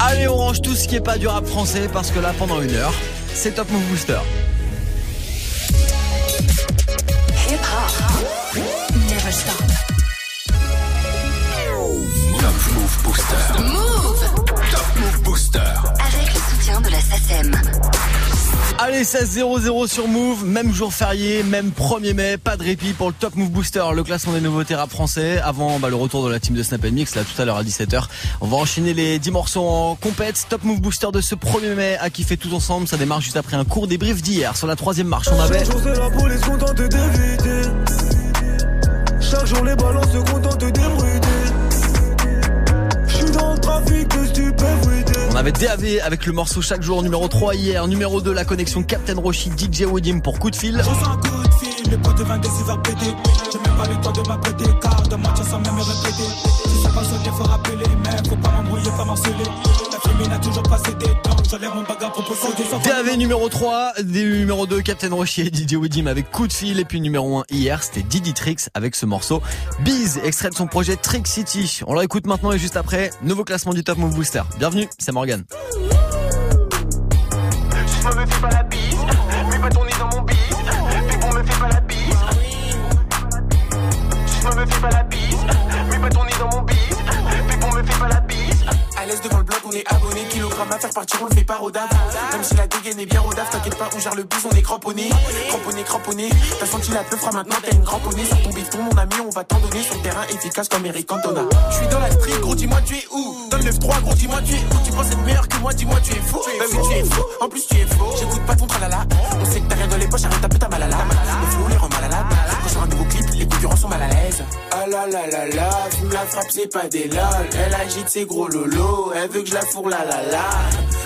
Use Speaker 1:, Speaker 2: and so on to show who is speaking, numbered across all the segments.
Speaker 1: Allez, on range tout ce qui est pas du rap français parce que là, pendant une heure, c'est Top Move Booster. Allez, 16-0-0 sur Move, même jour férié, même 1er mai, pas de répit pour le Top Move Booster, le classement des nouveautés rap français. Avant bah, le retour de la team de Snap Mix, là tout à l'heure à 17h. On va enchaîner les 10 morceaux en compète. Top Move Booster de ce 1er mai à kiffer tous ensemble. Ça démarre juste après un court débrief d'hier. Sur la troisième marche, on avait...
Speaker 2: Chaque jour les dans le trafic
Speaker 1: On avait DAV avec le morceau chaque jour numéro 3 hier, numéro 2 la connexion Captain Roshi DJ Wodim pour coup de fil.
Speaker 2: J'ose un coup de fil, le pote de 22 il va péter J'ai même pas le temps de m'apprêter car de mentir sans même me répéter Si ça passe sonner faut rappeler mais faut pas m'embrouiller, pas m'harceler La fémine a toujours passé des temps, j'enlève mon bagarre pour sans
Speaker 1: DAV numéro 3, des- numéro 2 Captain Roshi et DJ Wodim avec coup de fil et puis numéro 1 hier c'était Didi Trix avec ce morceau Biz, extrait de son projet Trick City. On le écoute maintenant et juste après, nouveau classement du Top Move Booster. Bienvenue, c'est Morgan.
Speaker 3: On est abonné. Kilogramme à faire partir, on le fait pas rodave. Même si la dégaine est bien rodave, t'inquiète pas, on gère le bus, on est cramponné. Cramponné, cramponné. T'as senti la peufra, maintenant t'as une cramponnée. Sur ton bifton, mon ami, on va t'en donner sur le terrain efficace comme Eric Cantona. J'suis dans la street, gros, dis-moi tu es où Dans le 9-3, gros, dis-moi tu es où Tu penses être meilleur que moi, dis-moi tu es fou. Bah oui, tu es fou. En plus, tu es faux. La frappe, c'est pas des lol. Elle agite ses gros lolos, elle veut que je la fourre la la la.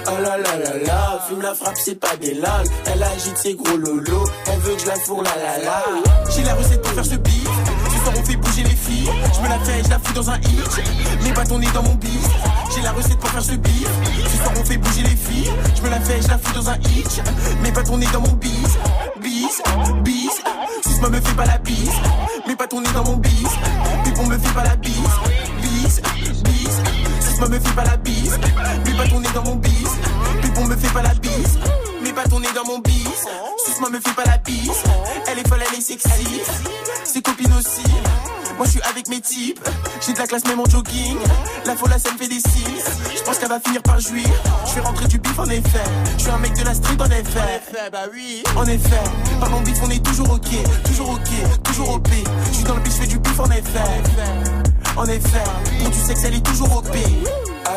Speaker 3: Ah là là là là, fume la frappe, c'est pas des lol. Elle agite ses gros lolos, elle veut que je la fourre la la la. J'ai la recette pour faire ce beat. Ce soir on fait bouger les filles. Je me la fais, je la fous dans un hit. Pas ton nez dans mon bif. J'ai la recette pour faire ce beat. Ce soir on fait bouger les filles. Je me la fais, je la fous dans un hit. Pas ton nez dans mon bis. Bis, bis. Si moi me fait pas la bise. Pas ton nez dans mon bis. On me fait pas la bise. Bis, bis. Si moi me fait pas la bise. Mets pas ton nez dans mon bis. Puis on me fait pas la bise. Mets pas ton nez dans mon bis. Si moi me fait pas la bise. Elle est folle, elle est sexy. Ses copines aussi. Moi je suis avec mes types, j'ai de la classe même en jogging. La folle ça me fait des signes. Je pense qu'elle va finir par jouir. Je vais rentrer du bif en effet. Je suis un mec de la street en effet. bah oui. En effet, par mon bif on est toujours ok, toujours ok, toujours OP. Je suis dans le bif, je fais du bif en effet. En effet, pour du sexe elle est toujours OP.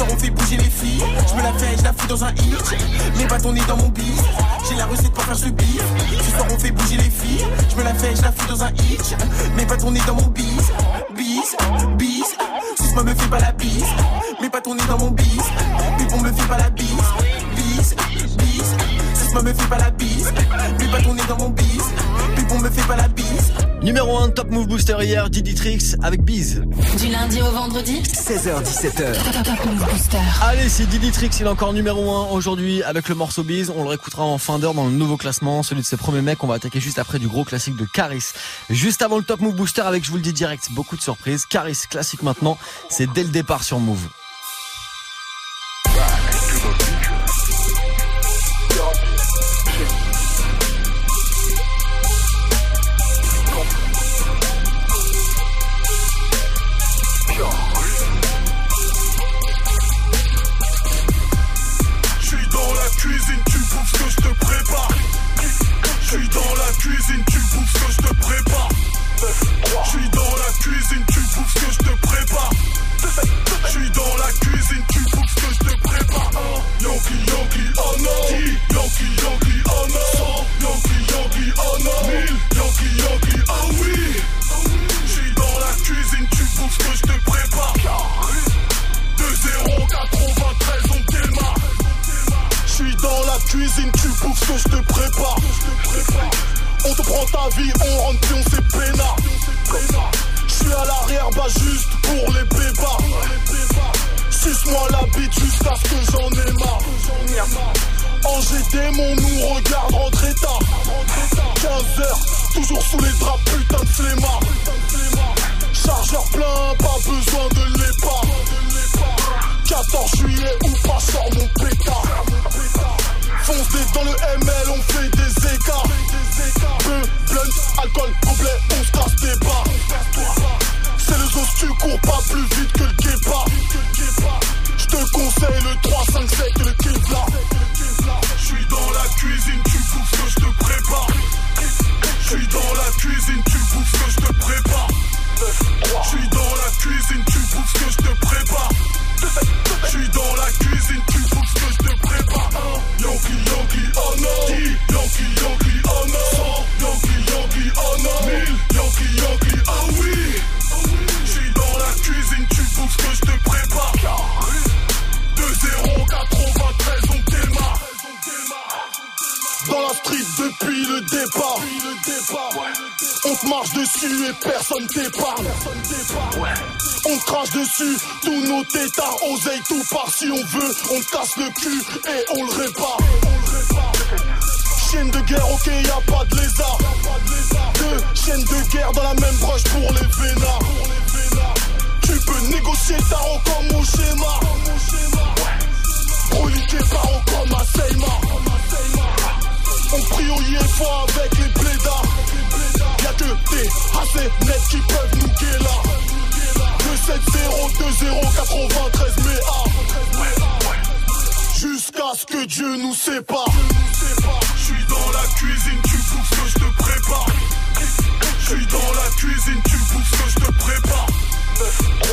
Speaker 3: Soir on fait bouger les filles. Je me la fais, je la fous dans un hit. Pas ton nez dans mon bif. J'ai la recette pour faire ce beat. Ce soir on fait bouger les filles. Je me la fais, je la fous dans un hit. Pas ton nez dans mon bis. Bis, bis. Si moi me fait pas la bise. Pas ton nez dans mon bis. Puis on me fait pas la bise. Bis, bis. Si moi me fait pas la bise. Mets pas ton nez dans mon bis. Puis on me fait pas la bise.
Speaker 1: Numéro 1 Top Move Booster hier, Didi Trix avec Biz.
Speaker 4: Du lundi au vendredi,
Speaker 5: 16h17h.
Speaker 4: Top Move Booster.
Speaker 1: Allez, c'est Didi Trix, il est encore numéro 1 aujourd'hui avec le morceau Biz. On le réécoutera en fin d'heure dans le nouveau classement, celui de ses premiers mecs. On va attaquer juste après du gros classique de Caris. Juste avant le Top Move Booster avec, je vous le dis direct, beaucoup de surprises. Caris, classique maintenant, c'est dès le départ sur Move.
Speaker 6: Personne t'épargne. On te crache dessus, tous nos tétards, oseille tout part si on veut. On casse le cul et on le répare. Chienne de guerre, ok, y a pas de lézard. Deux chaînes de guerre dans la même broche pour les vénards. Tu peux négocier tarot comme au schéma. Broliqué par comme à Seymour. On prie au IFO avec les blédards. Y'a que des assez nets qui peuvent nous guérir. 2 7 0 2 0 93 mais. Jusqu'à ce que Dieu nous sépare. Je suis dans la cuisine, tu bouffes que je te prépare. Je suis dans la cuisine, tu bouffes que je te prépare.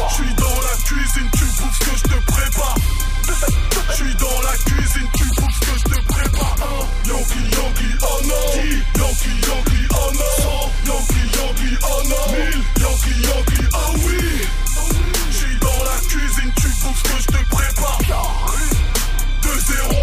Speaker 6: Je suis dans la cuisine, tu bouffes que je te prépare. Je suis dans la cuisine, tu bouffes ce que je te prépare. Yankee, Yankee, oh non. Yankee, Yankee, oh non. Yankee, Yankee, oh non. Yankee, Yankee, ah oui. Je suis dans la cuisine, tu bouffes ce que je te prépare. 2-0,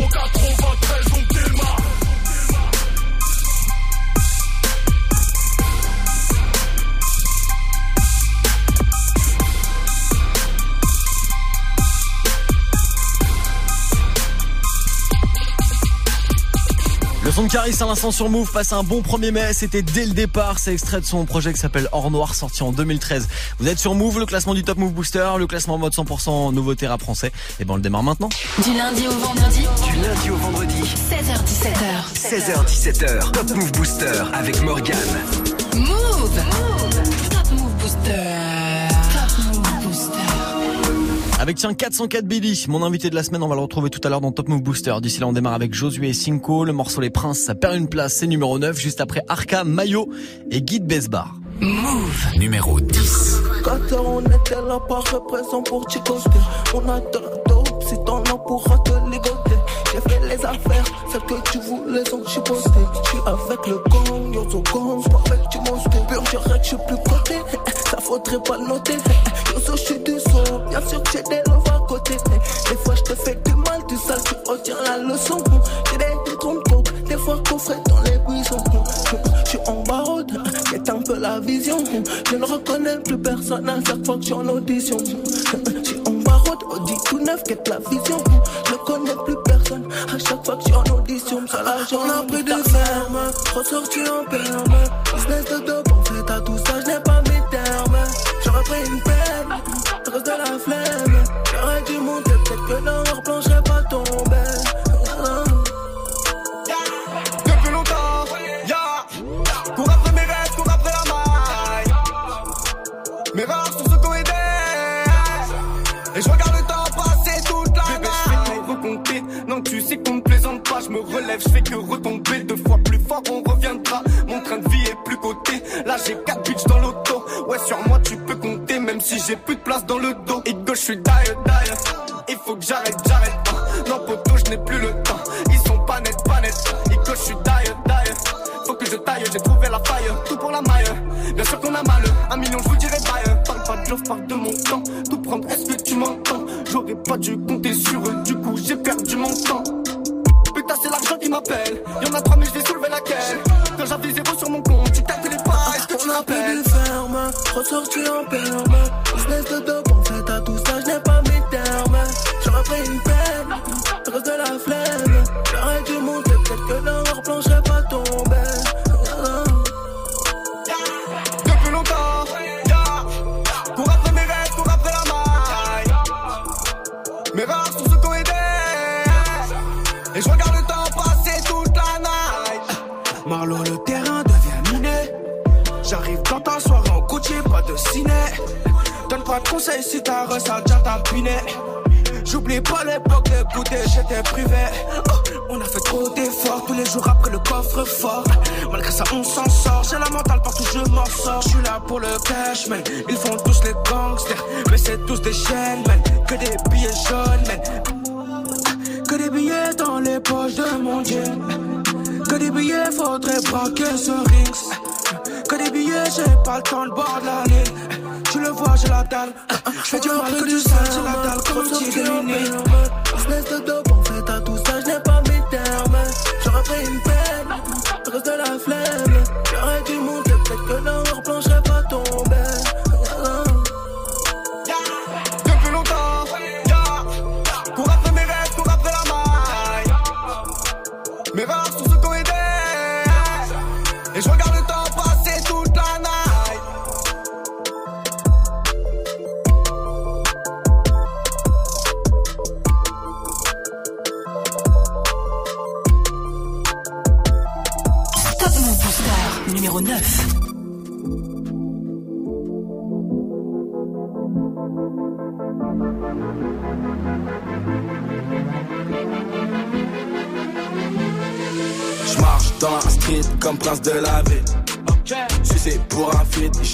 Speaker 1: son de Caris à l'instant sur Move passe un bon 1er mai, c'était dès le départ, c'est extrait de son projet qui s'appelle Or Noir sorti en 2013. Vous êtes sur Move, le classement du Top Move Booster, le classement en mode 100% nouveauté rap français. Et ben on le démarre maintenant.
Speaker 4: Du lundi au vendredi,
Speaker 5: Du lundi au vendredi,
Speaker 4: 16h17h.
Speaker 5: 16h17h, Top Move Booster avec Morgan.
Speaker 4: Move Move
Speaker 1: Avec tiens 404 Billy, mon invité de la semaine, on va le retrouver tout à l'heure dans Top Move Booster. D'ici là on démarre avec Josué et Cinco, le morceau Les Princes, ça perd une place, c'est numéro 9, juste après Arca, Mayo et Guide Besbar.
Speaker 5: Numéro 10.
Speaker 7: Quand on était là par représent pour Chicoste On a de la dope, si t'en as pourra te ligoter. J'ai fait les affaires, celles que tu voulais sont chipoté J'suis avec le gang, yo so gang, j'suis avec du monstre Pur que j'suis plus coté, faudrait pas noter Yo so j'suis du son, bien sûr que j'ai des love à côté Des fois j'te fais du mal, du sale, tu retiens la leçon. J'ai des trompes des fois coffré dans les buissons. J'suis en barode, c'est un peu la vision. Je ne reconnais plus personne à chaque fois que j'suis en audition. J'suis en barode, Audi tout neuf, quête la vision? Je ne connais plus personne à chaque fois que j'suis en audition. Ça là j'en ai pris de ferme, ressorti en perme. Business de dope, en fait à tout ça mes termes Pris une peine, reste de la flemme. J'aurais dû monter, peut-être que dans leur plan j'serais pas tombé.
Speaker 8: Depuis longtemps, ya Cours après mes rêves, cours après la maille. Mes rares sont ceux qui ont aidé Et je regarde le temps passer toute la tout recompter Non, tu sais qu'on ne plaisante pas. Je me relève, je fais que retomber. Deux fois plus fort, on reviendra j'ai plus de place dans le dos. Et que je suis d'ailleurs, d'ailleurs Il faut que j'arrête,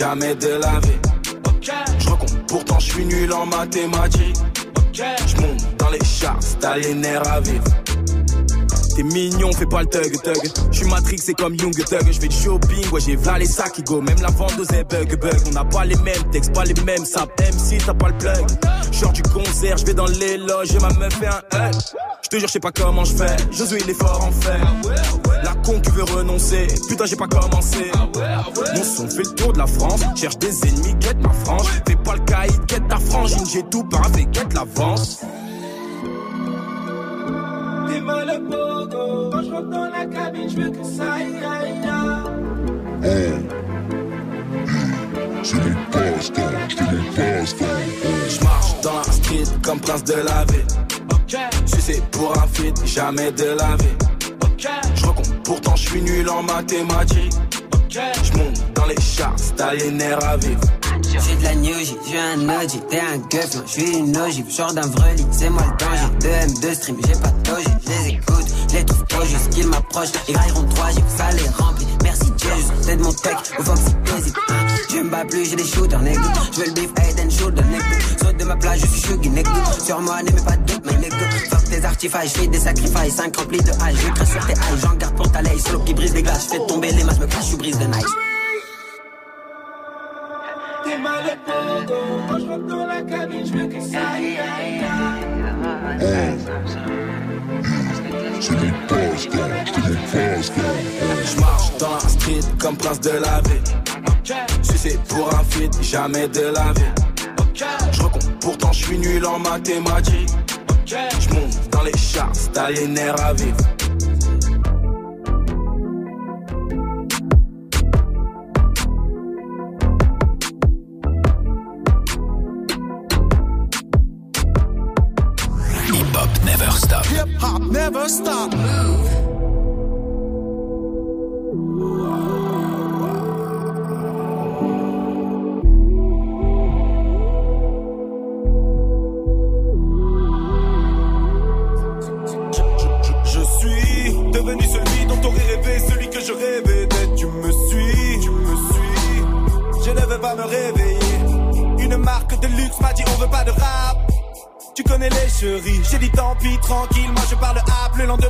Speaker 9: jamais de la vie. Je recompte, pourtant je suis nul en mathématiques. Je monte dans les charts, t'as les nerfs à vivre. T'es mignon, fais pas le thug thug. J'suis Matrix, c'est comme Young Thug. J'fais du shopping, ouais j'ai valé ça qui go. Même la vendeuse est bug bug. On n'a pas les mêmes textes, pas les mêmes sapes. MC, t'as pas le plug. J'sors du concert, j'vais dans les loges et ma meuf fait un hug. J'te jure, j'sais pas comment j'fais. Josué, il est fort en fait. Con qui veut renoncer. Putain, j'ai pas commencé. Mon son fait le tour de la France. Cherche des ennemis, quête ma frange. Fais pas le caïd, quête ta frangine. J'ai tout paravé, quête l'avance.
Speaker 10: T'es mal le pogo. Quand je rentre dans la cabine, je veux que ça aille, aille, aille.
Speaker 11: C'est mon passe-temps, c'est mon passe-temps.
Speaker 9: Je marche dans la street comme prince de la ville. Sucé pour un feat, jamais de la vie. Je recompte, pourtant je suis nul en mathématiques. Je monte dans les charts, t'as les à vivre.
Speaker 12: J'suis de la new J, j'suis un OG, t'es un gueuf, non, j'suis une ogive, genre d'un vrai lit, c'est moi le danger. 2 M2 stream, j'ai pas de doge, j'les écoute, j'les trouve trop juste qu'ils m'approchent. Ils railleront 3 G, ça les remplit. Merci Jesus, c'est de mon tech, au Foxy Basic. Je me bats plus, j'ai des shooters, nigga. J'veux le beef, head and shoulder, nigga. Saute de ma plage, je suis shuggy, nigga. Sur moi, n'aimez pas de doute, mais nigga. Tes artifices, j'fais des sacrifices, 5 remplis de hache. J'écris sur tes haches, j'en garde pour ta laye. Solo qui brise des glaces, j'fais tomber les masses, me cache, j'suis brise de nice.
Speaker 10: T'es mal. Quand je rentre dans la cabine, je veux que ça aille, aille,
Speaker 11: c'est mon passe-temps.
Speaker 9: Je marche dans la street comme prince de la ville. Sucé pour un feat, jamais de la vie. Je recompte, pourtant je suis nul en mathématiques. Je monte dans les charts, t'as les nerfs à vivre.
Speaker 13: Hip Hop Never Stop.
Speaker 8: Hip hop never stop.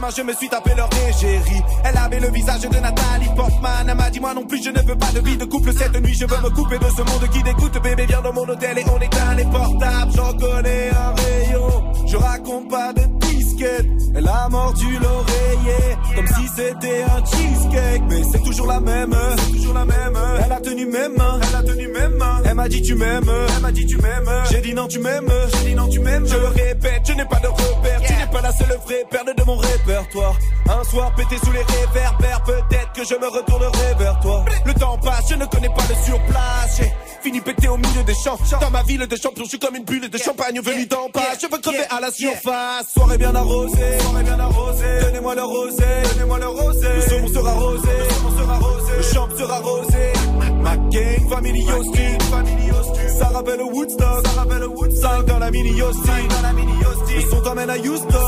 Speaker 14: Je me suis tapé leur égérie. Elle avait le visage de Nathalie Portman. Elle m'a dit, moi non plus, je ne veux pas de vie de couple cette nuit. Je veux me couper de ce monde qui dégoûte. Bébé, viens dans mon hôtel et on éteint les portables. J'en connais un rayon. Je raconte pas de disquette. Elle a mordu l'oreiller comme si c'était un cheesecake. Mais c'est toujours la même, toujours la même. Elle a tenu mes mains, elle a tenu mains. Elle m'a dit tu m'aimes, elle m'a dit tu m'aimes. J'ai dit non tu m'aimes, j'ai dit non tu m'aimes. Je le répète, je n'ai pas de la seule vraie perle de mon répertoire. Un soir pété sous les réverbères, peut-être que je me retournerai vers toi. Le temps passe, je ne connais pas le surplace. J'ai fini pété au milieu des champs. Dans ma ville de champion, je suis comme une bulle de champagne venue d'en bas. Je veux crever à la surface. Soirée bien arrosée, soirée bien arrosée. Donnez-moi le rosé, donnez-moi le rosé. Le saumon sera rosé, le saumon sera rosé. Le champ sera rosé. Ma gang, family hostile. Ça rappelle Woodstock. Ça rappelle Woodstock. dans la mini hostile. Le son t'emmène à Houston.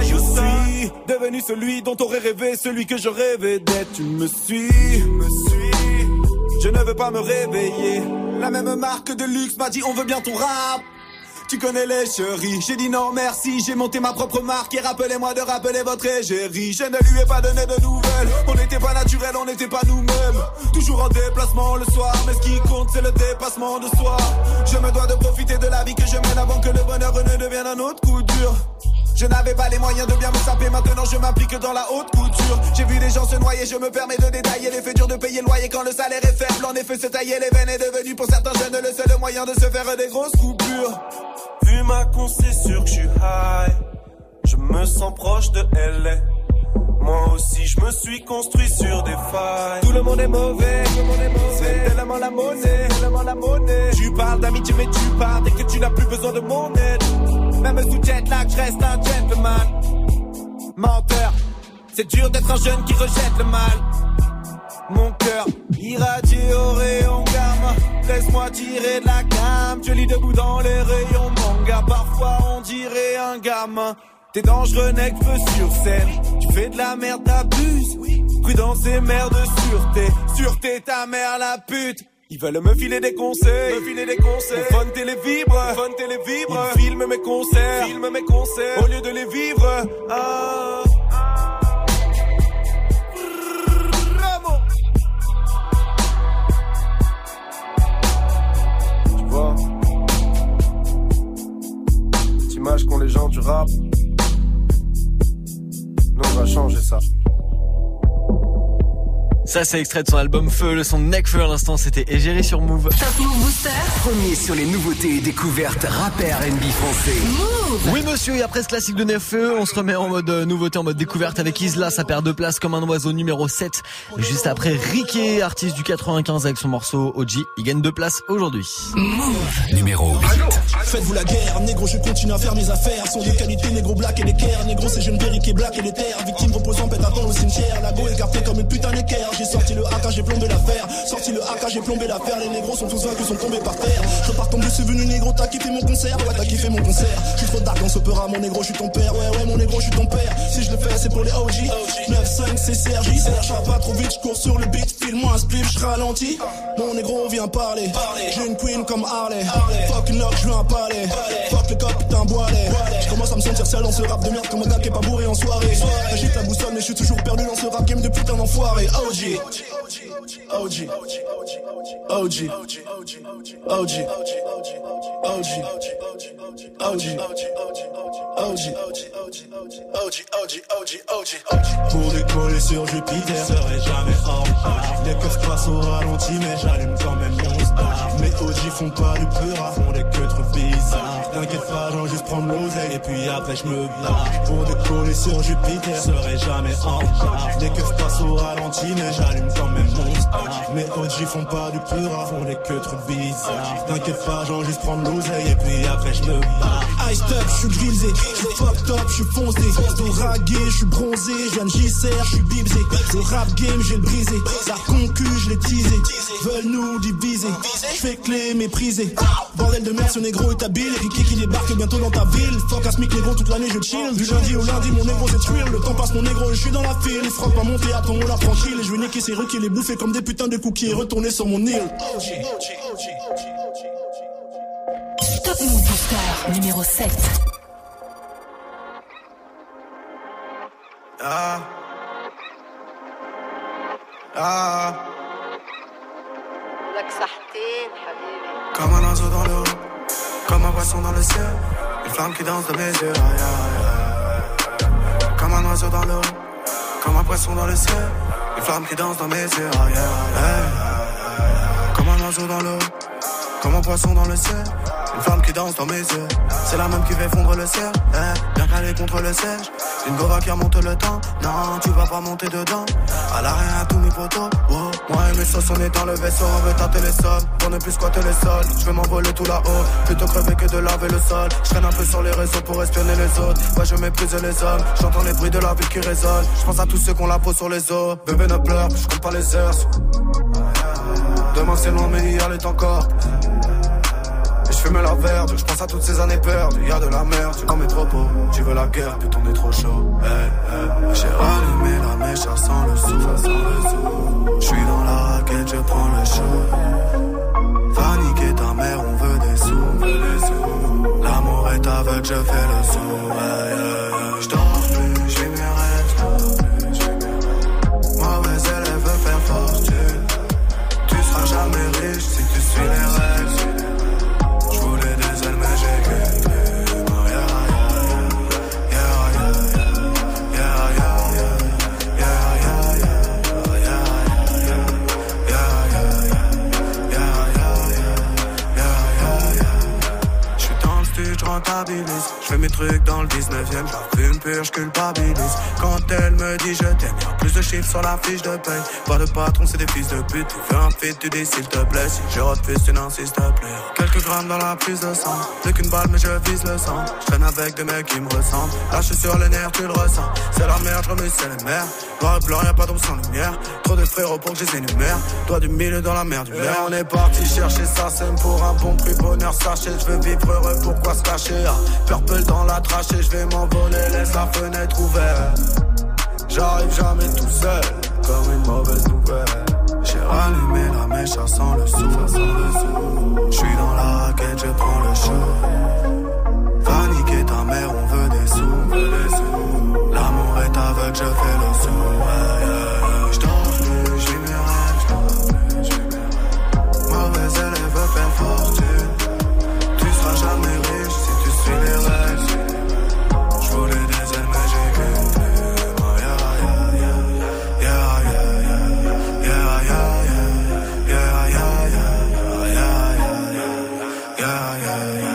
Speaker 14: Je suis devenu celui dont t'aurais rêvé, celui que je rêvais d'être. Tu me suis. Tu me suis. Je ne veux pas me réveiller. La même marque de luxe m'a dit on veut bien ton rap. Tu connais les chéris, j'ai dit non merci, j'ai monté ma propre marque et rappelez-moi de rappeler votre égérie. Je ne lui ai pas donné de nouvelles, on n'était pas naturel, on n'était pas nous-mêmes. Toujours en déplacement le soir, mais ce qui compte c'est le dépassement de soi. Je me dois de profiter de la vie que je mène avant que le bonheur ne devienne un autre coup dur. Je n'avais pas les moyens de bien me saper, maintenant je m'implique dans la haute couture. J'ai vu des gens se noyer, je me permets de détailler les faits durs de payer le loyer quand le salaire est faible. En effet, se tailler les veines est devenu pour certains jeunes le seul moyen de se faire des grosses coupures. Vu ma con, c'est sûr que je suis high. Je me sens proche de LA. Moi aussi, je me suis construit sur des failles. Tout le monde est mauvais, tout le monde est mauvais. C'est tellement la monnaie, tellement la monnaie. Tu parles d'amitié, mais tu parles dès que tu n'as plus besoin de mon aide. Même sous jet lag, je reste un gentleman. Menteur, c'est dur d'être un jeune qui rejette le mal. Mon cœur irradié au rayon gamme. Laisse-moi tirer de la gamme. Je lis debout dans les rayons manga. Parfois on dirait un gamin. T'es dangereux, nec, feu sur scène. Tu fais de la merde, t'abuses. Prudence et merde de sûreté. Sûreté, ta mère la pute. Ils veulent me filer des conseils, me filer des conseils. Fun télé vibre, fun télé vibre. Ils filment mes concerts, filment mes concerts. Au lieu de les vivre, ah. Tu vois, cette image qu'ont les gens du rap, nous on va changer ça.
Speaker 1: Ça, c'est extrait de son album Feu, le son de Necfeu à l'instant, c'était Égérie sur Move.
Speaker 4: Top Move Booster.
Speaker 5: Premier sur les nouveautés et découvertes rappeurs NB français.
Speaker 4: Move.
Speaker 1: Oui, monsieur, et après ce classique de Necfeu, on se remet en mode euh, nouveauté, en mode découverte avec Isla, ça perd deux places comme un oiseau numéro 7. Et juste après, Riquet, artiste du 95 avec son morceau OG, il gagne deux places aujourd'hui.
Speaker 5: Numéro 8.
Speaker 15: Faites-vous la guerre, négro, je continue à faire mes affaires. Sont de qualité, négro black et l'équerre. Négro, c'est jeune berry qui est black et les terres. Victime reposant, pète avant au cimetière. La go écartée comme une putain d'équerre. J'ai sorti le AK, j'ai plombé l'affaire. Sorti le AK, j'ai plombé l'affaire. Les négros sont tous vaincus, sont tombés par terre. Je pars tomber, c'est venu négro, t'as kiffé mon concert. Ouais, t'as kiffé mon concert. Je suis trop dark dans ce mon négro, je suis ton père. Ouais, ouais, mon négro, je suis ton père. Si je le fais, c'est pour les OG. 9-5, c'est Sergi. Serge, pas trop vite, je cours sur le beat. File-moi un spliff, je ralentis. Mon négro vient parler. J'ai une queen comme Harley. Fuck je veux un palais. Fuck le cop, putain, boilet. Je commence à me sentir sale dans ce rap de merde comme un qui est pas bourré en soirée. J'agite la boussole, mais je suis toujours perdu dans ce rap game de putain d'enfoiré. OG. OG. OG. OG. OG. OG. OG. Pour décoller sur Jupiter, serai jamais en retard. Les coffres passent au ralenti, mais j'allume quand même mon star. Mes OG font pas du peur, font. T'inquiète pas, j'en juste prendre l'oseille et puis après je me barre. Pour décoller sur Jupiter, serait jamais en retard. Les keufs passent au ralenti, mais j'allume quand même mon star. Mes OG font pas du peur, font des queues trop bizarres. T'inquiète pas, j'en juste prendre l'oseille et puis après je me barre. Ice up, je suis grisé, je fucked up, je suis foncé. Dos ragué, je suis bronzé, je viens de JCR, je suis bibsé. Le rap game, j'ai le brisé. La concu, je l'ai teasé. Veulent nous diviser. Je fais clé, méprisé. Bordel de merde, ce négro est habile. Ricky qui débarque bientôt dans ta ville. Fuck Asmic négro, toute l'année je chill. Du lundi au lundi, mon négro c'est. Le temps passe, mon négro, je suis dans la file. Frappe à monter, attends, on la tranquille. Et je vais niquer ces requis, les bouffer comme des putains de cookies et retourner sur mon île.
Speaker 4: Top Move Booster numéro 7.
Speaker 16: Ah. Ah. Comme un oiseau dans l'eau, comme un poisson dans le ciel, une flamme qui danse de mes yeux. Comme un oiseau dans l'eau, comme un poisson dans le ciel, une flamme qui danse dans mes yeux. Comme un oiseau dans l'eau, comme un poisson dans le ciel, une flamme qui danse dans mes yeux. C'est la même qui fait fondre le ciel, eh, bien calée contre le siège. Une gova qui remonte le temps, non, tu vas pas monter dedans. À l'arrière à tous mes potos, oh. Moi et mes sauces, on est dans le vaisseau, on veut tâter les sols. Pour ne plus squatter les sols, je vais m'envoler tout là-haut. Plutôt crever que de laver le sol. Je traîne un peu sur les réseaux pour espionner les autres. Ouais, je méprise les hommes, j'entends les bruits de la ville qui résonnent. Je pense à tous ceux qu'on la peau sur les os. Bébé ne pleure, je compte pas les heures. Demain c'est loin, mais hier est encore. Fume la verte, je pense à toutes ces années perdues. Y'a de la merde mes propos. Tu veux la guerre, putain, on trop chaud. J'ai rallumé la mèche, ça sent le sou, ça sent le. Je suis dans la raquette, je prends le show. Va niquer ta mère, on veut des sous. L'amour est aveugle, je fais le do this. Fais mes trucs dans le 19ème, j'en une pure, je culpabilise. Quand elle me dit je t'aime, y'a plus de chiffres sur la fiche de paye. Pas de patron, c'est des fils de pute. Tu fais un fit, tu dis s'il te plaît. Si je refuse, tu n'insistes plus. Quelques grammes dans la prise de sang. Plus qu'une balle, mais je vise le sang. Je traîne avec des mecs qui me ressemblent. Là, je suis sur les nerfs, tu le ressens. C'est la merde, je remue, c'est les mers. Noir et blanc, y'a pas d'ombre sans lumière. Trop de frérots pour que je les énumère. Toi du milieu dans la mer du verre. on est parti chercher ça, c'est pour un bon prix. Bonheur, sachez, je veux vivre heureux, pourquoi se cacher? Ah, Dans la trachée, je vais m'envoler, laisse la fenêtre ouverte. J'arrive jamais tout seul, comme une mauvaise nouvelle. J'ai rallumé la mèche, ça sent le sou, ça sent le sou. Je suis dans la raquette, je prends le show. Va niquer ta mère, on veut des sous, on veut des sous. L'amour est aveugle, je fais le sou. Yeah,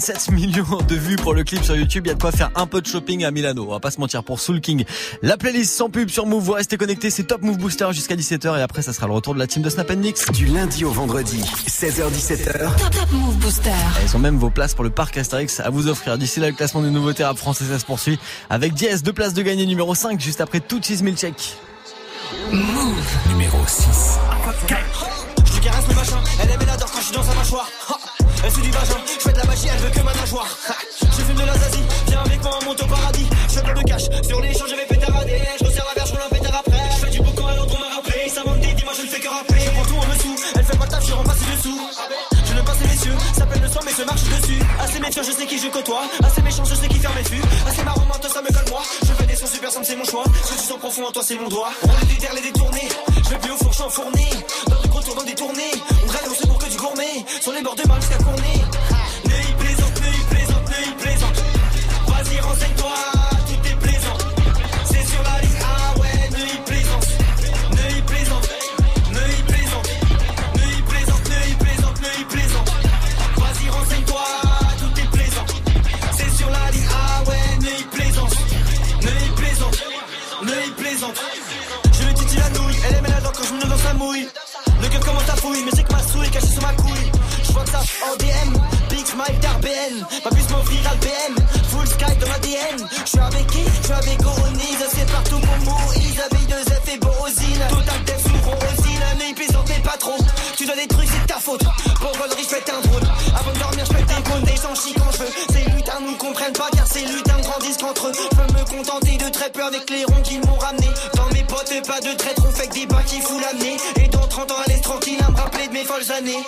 Speaker 1: 57 millions de vues pour le clip sur YouTube. Il y a de quoi faire un peu de shopping à Milano. On va pas se mentir pour Soul King. La playlist sans pub sur Move. Vous restez connectés. C'est Top Move Booster jusqu'à 17h. Et après, ça sera le retour de la team de Snap Mix.
Speaker 5: Du lundi au vendredi, 16h-17h.
Speaker 4: Top, top, Move Booster.
Speaker 1: Et ils ont même vos places pour le parc Astérix à vous offrir. D'ici là, le classement des nouveautés rap français, ça se poursuit. Avec Diaz, deux places de gagner numéro 5 juste après tout Cheese Milkshake.
Speaker 4: Move
Speaker 5: numéro 6.
Speaker 8: Je caresse le machin. Elle aime la dans sa mâchoire. Elle suit du vagin, je fais de la magie, elle veut que ma nageoire. Je fume de la zazie, viens avec moi, on monte au paradis. Je fais plein de cash, sur les champs je vais pétarader. Je resserre la je roule un pétard après. Je fais du beau quand elle entre m'a rappelé. Ça manque dis-moi, je ne fais que rappeler. Je prends tout en dessous, elle fait pas de taf, je pas dessous. Je n'aime pas ces messieurs, ça peine le soir mais se marche dessus. Assez méfiant, je sais qui je côtoie. Assez méchant, je sais qui ferme mes fûts. Assez marrant, toi ça me colle moi. Je fais des sons super simples, c'est mon choix. Que tu sens profond en toi, c'est mon doigt. On est des les détourner. Je vais plus au four, je suis enfourné. Dans du gros tour, dans des tournées. On rêve, on gourmet. Sur les bords de mar jusqu'à Cournay. Neuilly plaisante, Neuilly plaisante, Neuilly plaisante. Vas-y, renseigne-toi, contenter de très peu avec les ronds qu'ils m'ont ramené. Dans mes potes, pas de traître, on fait que des bains qui fout l'amener. Et dans 30 ans, à l'aise tranquille à me rappeler de mes folles années.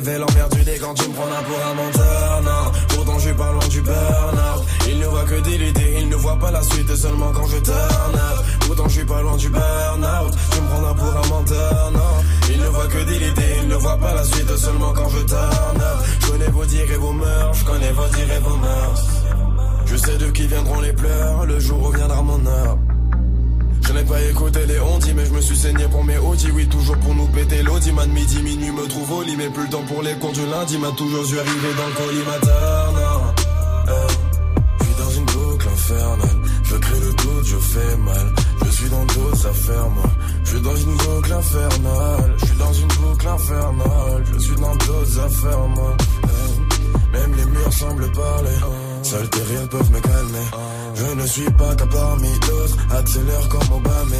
Speaker 17: Te révèle emmerdé quand tu me prends pour un menteur, non. Pourtant je suis pas loin du burn-out. Il ne voit que des idées, il ne voit pas la suite seulement quand je turn. Pourtant je suis pas loin du burn-out. Tu me prends pour un menteur, non. Il ne voit que des idées, il ne voit pas la suite seulement quand je turn. Je connais vos dires et vos mœurs, je connais vos dires et vos mœurs. Je sais de qui viendront les pleurs, le jour reviendra mon heure. N'ai pas écouté les ondis, mais je me suis saigné pour mes audis. Oui, toujours pour nous péter l'audi. Man, midi, minuit, me trouve au lit, mais plus le temps pour les comptes du lundi. M'a toujours dû arriver dans le collimateur, non. Euh, je suis dans une boucle infernale. Je crée le doute, je fais mal. Je suis dans d'autres affaires, moi. Je suis dans une boucle infernale. Je suis dans une boucle infernale. Je suis dans d'autres affaires, moi. Euh, même les murs semblent parler. Seuls tes rires peuvent me calmer. Je ne suis pas qu'à parmi d'autres. Accélère comme Obama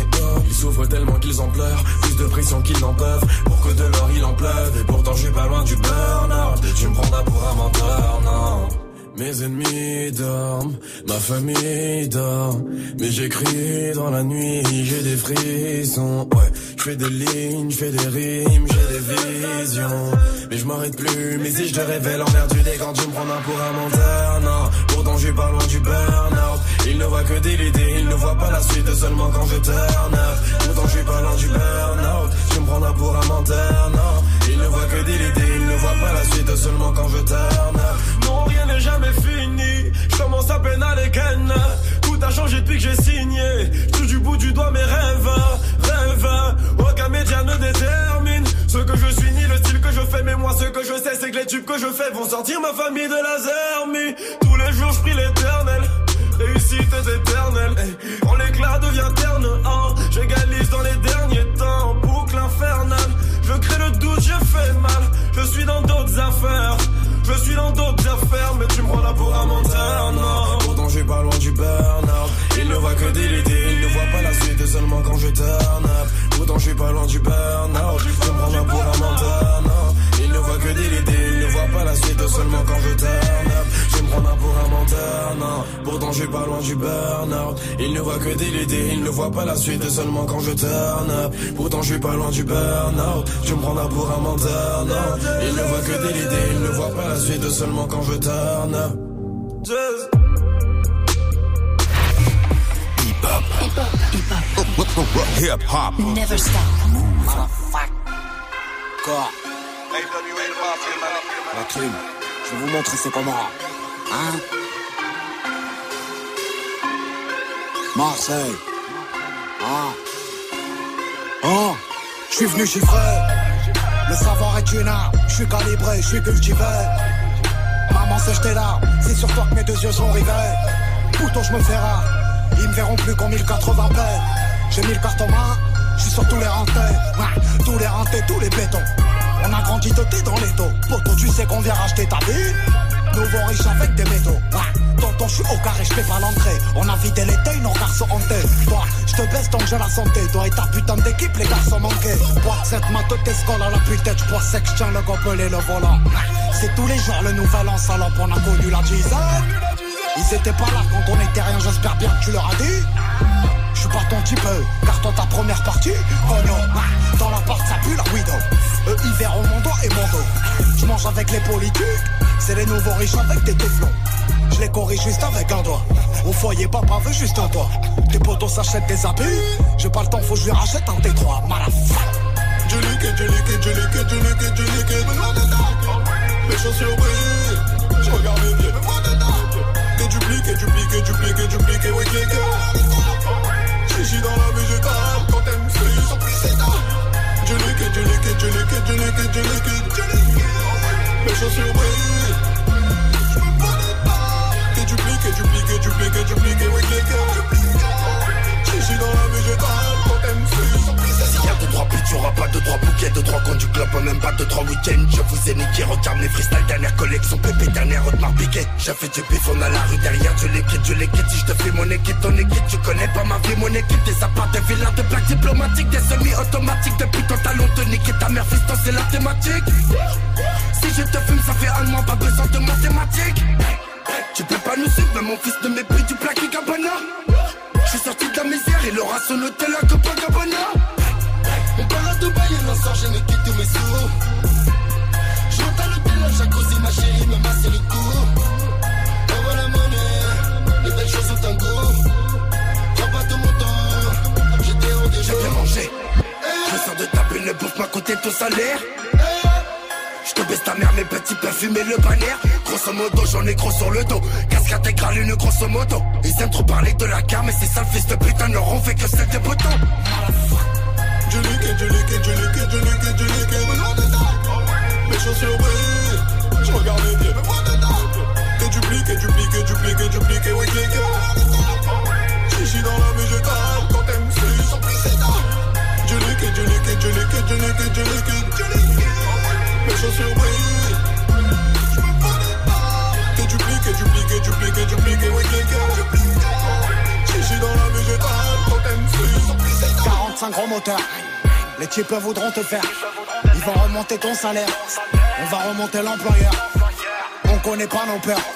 Speaker 17: Ils souffrent tellement qu'ils en pleurent. Plus de pression qu'ils n'en peuvent. Pour que de l'or il en pleuve. Et pourtant je suis pas loin du burn-out. Et tu me prendras pour un menteur, non. Mes ennemis dorment, ma famille dort. Mais j'écris dans la nuit, j'ai des frissons. Ouais, fais des lignes, je fais des rimes, j'ai des visions. Mais je m'arrête plus, mais si je te révèle emmerdé quand tu me prends pour un menteur, non. Pourtant je pas loin du burn-out. Il ne voit que des idées, il ne voit pas la suite seulement quand je turn. Pourtant je pas loin du burn-out. Tu me prendras pour un menteur, non. Il ne voit que des idées, il ne voit pas la suite seulement quand je turn up. Non, rien n'est jamais fini. Je commence à peine à les. Tout a changé depuis que j'ai signé. Touche du bout du doigt mes rêves, rêves. Aucun média ne détermine ce que je suis ni le style que je fais. Mais moi, ce que je sais, c'est que les tubes que je fais vont sortir ma famille de la zermie. Tous les jours, je prie l'éternel. réussite éternelle. Quand l'éclat devient terne, hein, j'égalise dans les derniers temps. Boucle infernale, je crée le doute, je fais mal. Je suis dans d'autres affaires. Je suis dans d'autres affaires, mais tu me prends là pour un menteur, non. Pourtant, j'ai pas loin du burn-out. Il ne voit que idées, il ne voit pas la suite seulement quand je turn up. Pourtant, je suis pas loin du burn-out. Tu me prends pour un menteur. Il ne voit que idées, il ne voit pas la suite seulement quand je turn up. Je me prends pour un menteur, non. Pourtant, je suis pas loin du burn-out. Il ne voit que idées, il ne voit pas la suite seulement quand je turn up. Pourtant, je suis pas loin du burn-out. Tu me prends pour un menteur, non. Il ne voit que idées, il ne voit pas la suite seulement quand je turn up. Just-
Speaker 18: Hip hop.
Speaker 4: Never stop.
Speaker 19: Quoi La crime, je vais vous montrer c'est comment. Hein? Marseille. Ah. Oh, je suis venu chiffrer. Le savoir est une arme. Je suis calibré, je suis cultivé. Maman sèche tes larmes. C'est sur toi que mes deux yeux sont rivés. Pourtant je me fais rare. Ils me verront plus qu'en 1080 p. J'ai mis le carte en main. Je suis sur tous les rentés. Tous les rentés, tous les bétons. On a grandi doté dans les taux. Poto, tu sais qu'on vient racheter ta vie. Nouveau riche avec des métaux. Ouais, tonton, je au carré, je pas l'entrée. On a vidé tailles, nos garçons hantés. Toi, je te baisse tant que j'ai la santé. Toi et ta putain d'équipe, les garçons manqués. Bois cette main de tes la putain, je bois sec, je tiens le gobelet, le volant. C'est tous les jours le nouvel an salope, on a connu la dizaine. Ils étaient pas là quand on était rien, j'espère bien que tu leur as dit. Je suis pas ton type, euh, car toi ta première partie, cogno, ouais, dans l'appart ça pue la widow. Eux ils verront mon doigt et mon dos. Je mange avec les politiques, c'est les nouveaux riches avec des téflons. Je les corrige juste avec un doigt. Au foyer, papa veut juste un toit. Tes potos s'achètent des habits, j'ai pas le temps, faut que je lui rachète un T3. Malafat.
Speaker 17: Du liquide, du liquide, du liquide, du liquide, du liquide. Mes chaussures brillent, je regarde mes pieds. T'es dupliqué, dupliqué, dupliqué, dupliqué, oui, cliqué. Chichi dans la végétale, quand t'aimes, c'est sans plus c'est Du liquide, du liquide, du liquide, du liquide, du liquide, du liquide. Mes chaussures brillent. T'es dupliqué, dupliqué, dupliqué, dupliqué, oui, cliqué. Chichi dans la végétale,
Speaker 20: y'aura pas deux, trois bouquets, deux, trois du club, même pas deux, trois week-ends. Je vous ai niqué, regarde mes freestyles, dernière collection, pépé, dernière Audemars piqué. J'ai fait du pif, on a la rue derrière, du liquide, du liquide. Si je te fais mon équipe, ton équipe, tu connais pas ma vie, mon équipe. Des apparts de villas, de plaques diplomatiques, des semi-automatiques. Depuis ton talon, te niquer ta mère, fiston, c'est la thématique. Si je te fume, ça fait un mois, pas besoin de mathématiques. Tu peux pas nous suivre, mais mon fils de mépris du plaqué Gabbana. Je suis sorti de la misère, il aura son hôtel à Copacabana. On part à Dubaï et l'on sort, j'ai niqué tous mes sous. Je monte à l'hôtel, la ma chérie me masse le cou. Envoie la monnaie, les belles choses ont un goût. Prends pas tout mon temps, j'étais au déjeuner. J'ai bien mangé. Je sors de ta bulle, ne bouffe ma côté ton salaire. Je te baisse ta mère, mes petits peuvent fumer le bannière. Grosso modo, j'en ai gros sur le dos. Casque intégrale, une grosso modo. Ils aiment trop parler de la car, mais ces sales fils de putain n'auront on fait que celle des potons.
Speaker 17: Du liquide, du liquide, du liquide, du liquide, du liquide. Mes chaussures brillent, je regarde mes pieds. T'es dupliqué, dupliqué, dupliqué, dupliqué, oui, cliqué. Chichi dans la végétale, quand t'aimes, c'est Du liquide, du liquide, du liquide, du liquide, du liquide. Mes chaussures brillent. T'es dupliqué, dupliqué, dupliqué, dupliqué, oui, cliqué.
Speaker 19: 45 gros moteurs. Les types voudront te faire. Ils vont remonter ton salaire. On va remonter l'employeur. On connaît pas nos peurs.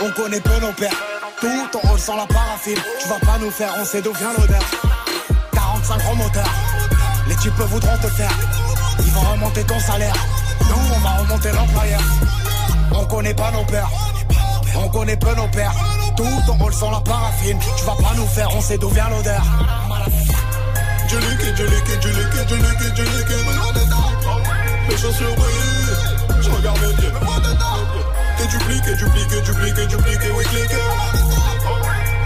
Speaker 19: On connaît peu nos pères. Tout on ressent la paraffine. Tu vas pas nous faire, on sait d'où vient l'odeur. 45 gros moteurs. Les types voudront te faire. Ils vont remonter ton salaire. Nous, on va remonter l'employeur. On connaît pas nos peurs. On connaît peu nos pères. Tout on ressent la paraffine. Tu vas pas nous faire, on sait d'où vient l'odeur.
Speaker 17: Du liquide, du liquide, du liquide, du liquide, du liquide. Mes chaussures brillent, je regarde mes pieds. T'es dupliqué, dupliqué, dupliqué, dupliqué, oui, cliqué.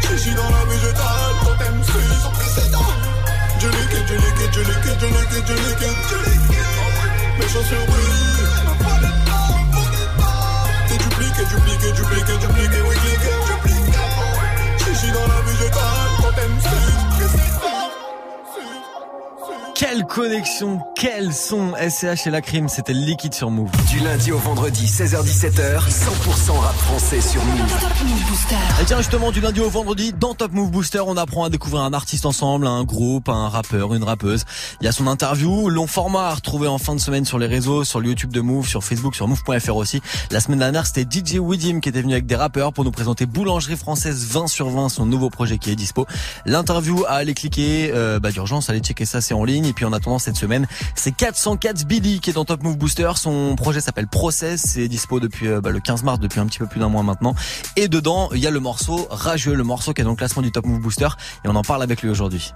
Speaker 17: Chichi dans la végétale, quand t'aimes, c'est plus c'est Du liquide, du liquide, du liquide, du liquide, du liquide, du liquide. Mes chaussures brillent.
Speaker 21: Connexion. Quels sont SCH et la crime C'était le liquide sur Move.
Speaker 5: Du lundi au vendredi, 16h-17h, 100% rap français sur Move.
Speaker 21: Et tiens, justement, du lundi au vendredi, dans Top Move Booster, on apprend à découvrir un artiste ensemble, un groupe, un rappeur, une rappeuse. Il y a son interview, long format à retrouver en fin de semaine sur les réseaux, sur le YouTube de Move, sur Facebook, sur Move.fr aussi. La semaine dernière, c'était DJ Widim qui était venu avec des rappeurs pour nous présenter Boulangerie Française 20 sur 20, son nouveau projet qui est dispo. L'interview à aller cliquer, euh, bah, d'urgence, allez checker ça, c'est en ligne. Et puis en cette semaine, c'est 404 Billy qui est dans Top Move Booster. Son projet s'appelle Process, c'est dispo depuis euh, bah, le 15 mars, depuis un petit peu plus d'un mois maintenant. Et dedans, il y a le morceau Rageux, le morceau qui est dans le classement du Top Move Booster. Et on en parle avec lui aujourd'hui.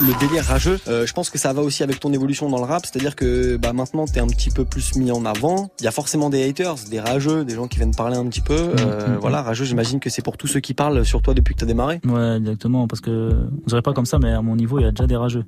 Speaker 1: Le délire rageux, euh, je pense que ça va aussi avec ton évolution dans le rap, c'est-à-dire que bah, maintenant t'es un petit peu plus mis en avant. Il y a forcément des haters, des rageux, des gens qui viennent parler un petit peu. Euh,
Speaker 22: Mhm.
Speaker 1: Voilà, rageux, j'imagine que c'est pour tous ceux qui parlent sur toi depuis que t'as démarré.
Speaker 22: Ouais, exactement, parce que on dirait pas comme ça, mais à mon niveau, il y a déjà des rageux.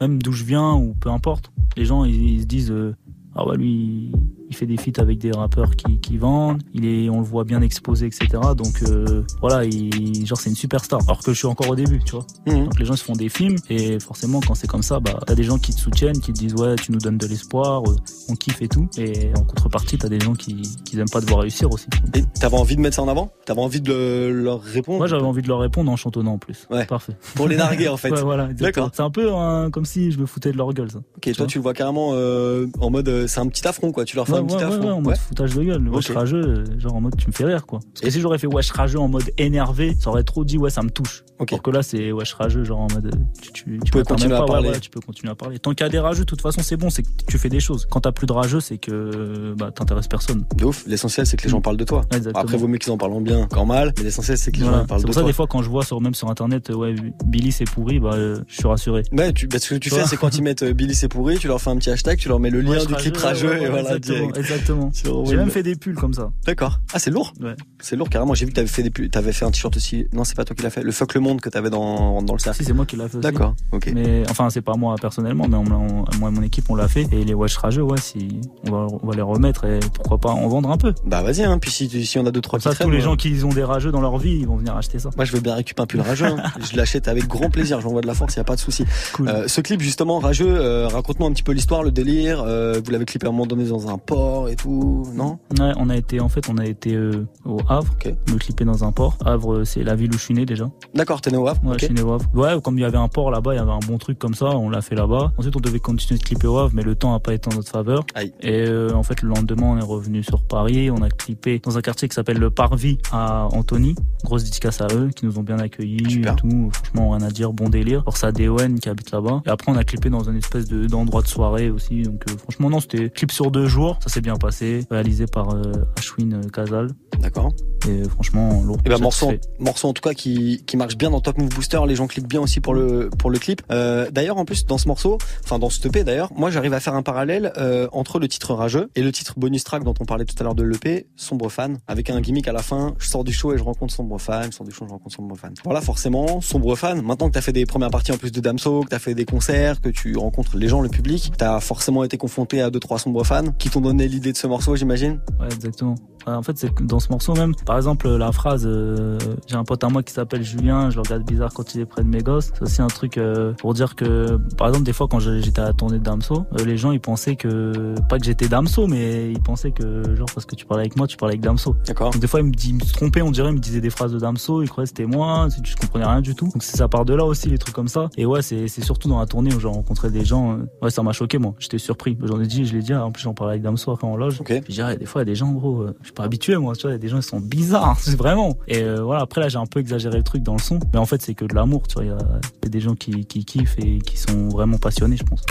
Speaker 22: Même d'où je viens ou peu importe, les gens ils, ils se disent euh, ah ouais lui il fait des feats avec des rappeurs qui, qui vendent, il est on le voit bien exposé etc. Donc euh, voilà, il, genre c'est une superstar. Alors que je suis encore au début, tu vois. Donc les gens se font des films et forcément quand c'est comme ça, bah t'as des gens qui te soutiennent, qui te disent ouais tu nous donnes de l'espoir, euh, on kiffe et tout. Et en contrepartie t'as des gens qui qui aiment pas te voir réussir aussi.
Speaker 1: Et t'avais envie de mettre ça en avant? T'avais envie de leur répondre?
Speaker 22: Moi j'avais envie de leur répondre en chantonnant en plus.
Speaker 1: Ouais.
Speaker 22: Parfait.
Speaker 1: Pour les narguer en fait.
Speaker 22: Ouais, voilà.
Speaker 1: D'accord.
Speaker 22: C'est un peu hein, comme si je me foutais de leur gueule ça.
Speaker 1: Ok, toi tu le vois carrément euh, en mode euh, c'est un petit affront quoi, tu leur fais
Speaker 22: Ouais,
Speaker 1: un petit
Speaker 22: ouais,
Speaker 1: affront.
Speaker 22: ouais, en mode foutage de gueule. Wesh rageux, euh, genre en mode tu me fais rire quoi. Parce que si j'aurais fait wesh rageux en mode énervé, ça aurait trop dit ouais ça me touche. Alors que là c'est wesh rageux genre en mode euh, tu, tu, tu
Speaker 1: peux continuer à parler.
Speaker 22: tu peux continuer à parler. Tant qu'il y a des rageux, de toute façon c'est bon, c'est que tu fais des choses. Quand t'as plus de rageux, c'est que bah t'intéresses personne.
Speaker 1: De ouf, l'essentiel c'est que les gens parlent de toi.
Speaker 22: Exactement.
Speaker 1: Après vaut mieux qu'ils en parlent en bien qu'en mal, mais l'essentiel c'est que les gens en parlent
Speaker 22: C'est
Speaker 1: de
Speaker 22: pour ça
Speaker 1: toi.
Speaker 22: des fois quand je vois sur même sur internet ouais Billy c'est pourri, bah je suis rassuré.
Speaker 1: Ouais, tu, bah, ce que tu fais, c'est quand ils mettent Billy c'est pourri, tu leur fais un petit hashtag, tu leur mets le lien du clip
Speaker 22: rageux,
Speaker 1: rageux
Speaker 22: ouais,
Speaker 1: et
Speaker 22: ouais,
Speaker 1: voilà.
Speaker 22: exactement, exactement. J'ai même fait des pulls comme ça.
Speaker 1: D'accord. Ah, c'est lourd.
Speaker 22: Ouais.
Speaker 1: C'est lourd carrément. J'ai vu que t'avais fait des pu- t'avais fait un t-shirt aussi. Non, c'est pas toi qui l'as fait. Le fuck le monde que t'avais dans dans le cercle.
Speaker 22: Si c'est moi qui l'a fait.
Speaker 1: D'accord. Ok.
Speaker 22: Mais enfin, c'est pas moi personnellement, mais on, on- moi et mon équipe, on l'a fait. Et les wesh rageux, ouais, si on va, on va les remettre et pourquoi pas en vendre un peu.
Speaker 1: Bah vas-y. Hein. Puis si si on a deux trois
Speaker 22: Comme ça,
Speaker 1: traînent,
Speaker 22: tous les
Speaker 1: euh,
Speaker 22: gens qui ont des rageux dans leur vie, ils vont venir acheter ça.
Speaker 1: Moi, je veux bien récupérer un pull rageux. hein. je l'achète avec grand plaisir. J'envoie de la force, y a pas de souci. Euh, ce clip justement rageux, euh, raconte-nous un petit peu l'histoire, le délire. Euh, vous l'avez à un moment donné dans un port et tout, non
Speaker 22: Ouais, on a été, en fait, on a été euh, au Havre, me clipper dans un port. Havre, euh, c'est la ville où je suis né déjà.
Speaker 1: D'accord, t'es né au Havre.
Speaker 22: Ouais, je suis né au Havre. Ouais, comme il y avait un port là-bas, il y avait un bon truc comme ça, on l'a fait là-bas. Ensuite, on devait continuer de clipper au Havre, mais le temps a pas été en notre faveur. Et euh, en fait, le lendemain, on est revenu sur Paris, on a clippé dans un quartier qui s'appelle le Parvis à Antony. Grosse dédicace à eux, qui nous ont bien accueillis et tout. Franchement, rien à dire, bon délire. Alors, c'est Dewen qui habite là-bas. Et après, on a clippé dans une espèce de d'endroit de soirée aussi. Donc, euh, franchement, non, c'était clip sur deux jours. Ça s'est bien passé. Réalisé par euh, Ashwin euh, Kazal.
Speaker 1: D'accord.
Speaker 22: Et franchement, lourd.
Speaker 1: Et bah morceau,
Speaker 22: satisfait.
Speaker 1: morceau en tout cas qui, qui marche bien dans Top Move Booster, les gens cliquent bien aussi pour le pour le clip. Euh, d'ailleurs en plus dans ce morceau, enfin dans ce EP d'ailleurs, moi j'arrive à faire un parallèle euh, entre le titre rageux et le titre bonus track dont on parlait tout à l'heure de l'EP, Sombre Fan, avec un gimmick à la fin, je sors du show et je rencontre Sombre Fan, je sors du show, je rencontre Sombre Fan. Voilà forcément, Sombre Fan, maintenant que t'as fait des premières parties en plus de Damso, que t'as fait des concerts, que tu rencontres les gens, le public, t'as forcément été confronté à deux trois Sombre Fans qui t'ont donné l'idée de ce morceau j'imagine
Speaker 22: Ouais, exactement. Ouais, En fait, c'est dans ce morceau même, par exemple, la phrase euh, J'ai un pote à moi qui s'appelle Julien, je le regarde bizarre quand il est près de mes gosses. C'est aussi un truc euh, pour dire que, par exemple, des fois, quand j'étais à la tournée de Damso, euh, les gens ils pensaient que, pas que j'étais Damso, mais ils pensaient que, genre, parce que tu parlais avec moi, tu parlais avec Damso.
Speaker 1: D'accord.
Speaker 22: Donc, des fois, ils me, ils me trompaient, on dirait, ils me disaient des phrases de Damso, ils croyaient que c'était moi, je comprenais rien du tout. Donc, c'est ça part de là aussi, les trucs comme ça. Et ouais, c'est c'est surtout dans la tournée où j'ai rencontré des gens, euh, ouais, ça m'a choqué, moi. J'étais surpris. J'en ai dit, je l'ai dit, en plus, j'en parlais avec Damso après en loge. Puis je dirais, des fois, il y a des gens, gros, euh, je suis pas habitué, moi, tu vois, il y a des gens, ils sont bizarres, c'est vraiment. Et euh, voilà, après, là, j'ai un peu exagéré le truc dans le son. Mais en fait, c'est que de l'amour, tu vois, il y a, il y a des gens qui, qui kiffent et qui sont vraiment passionnés, je pense.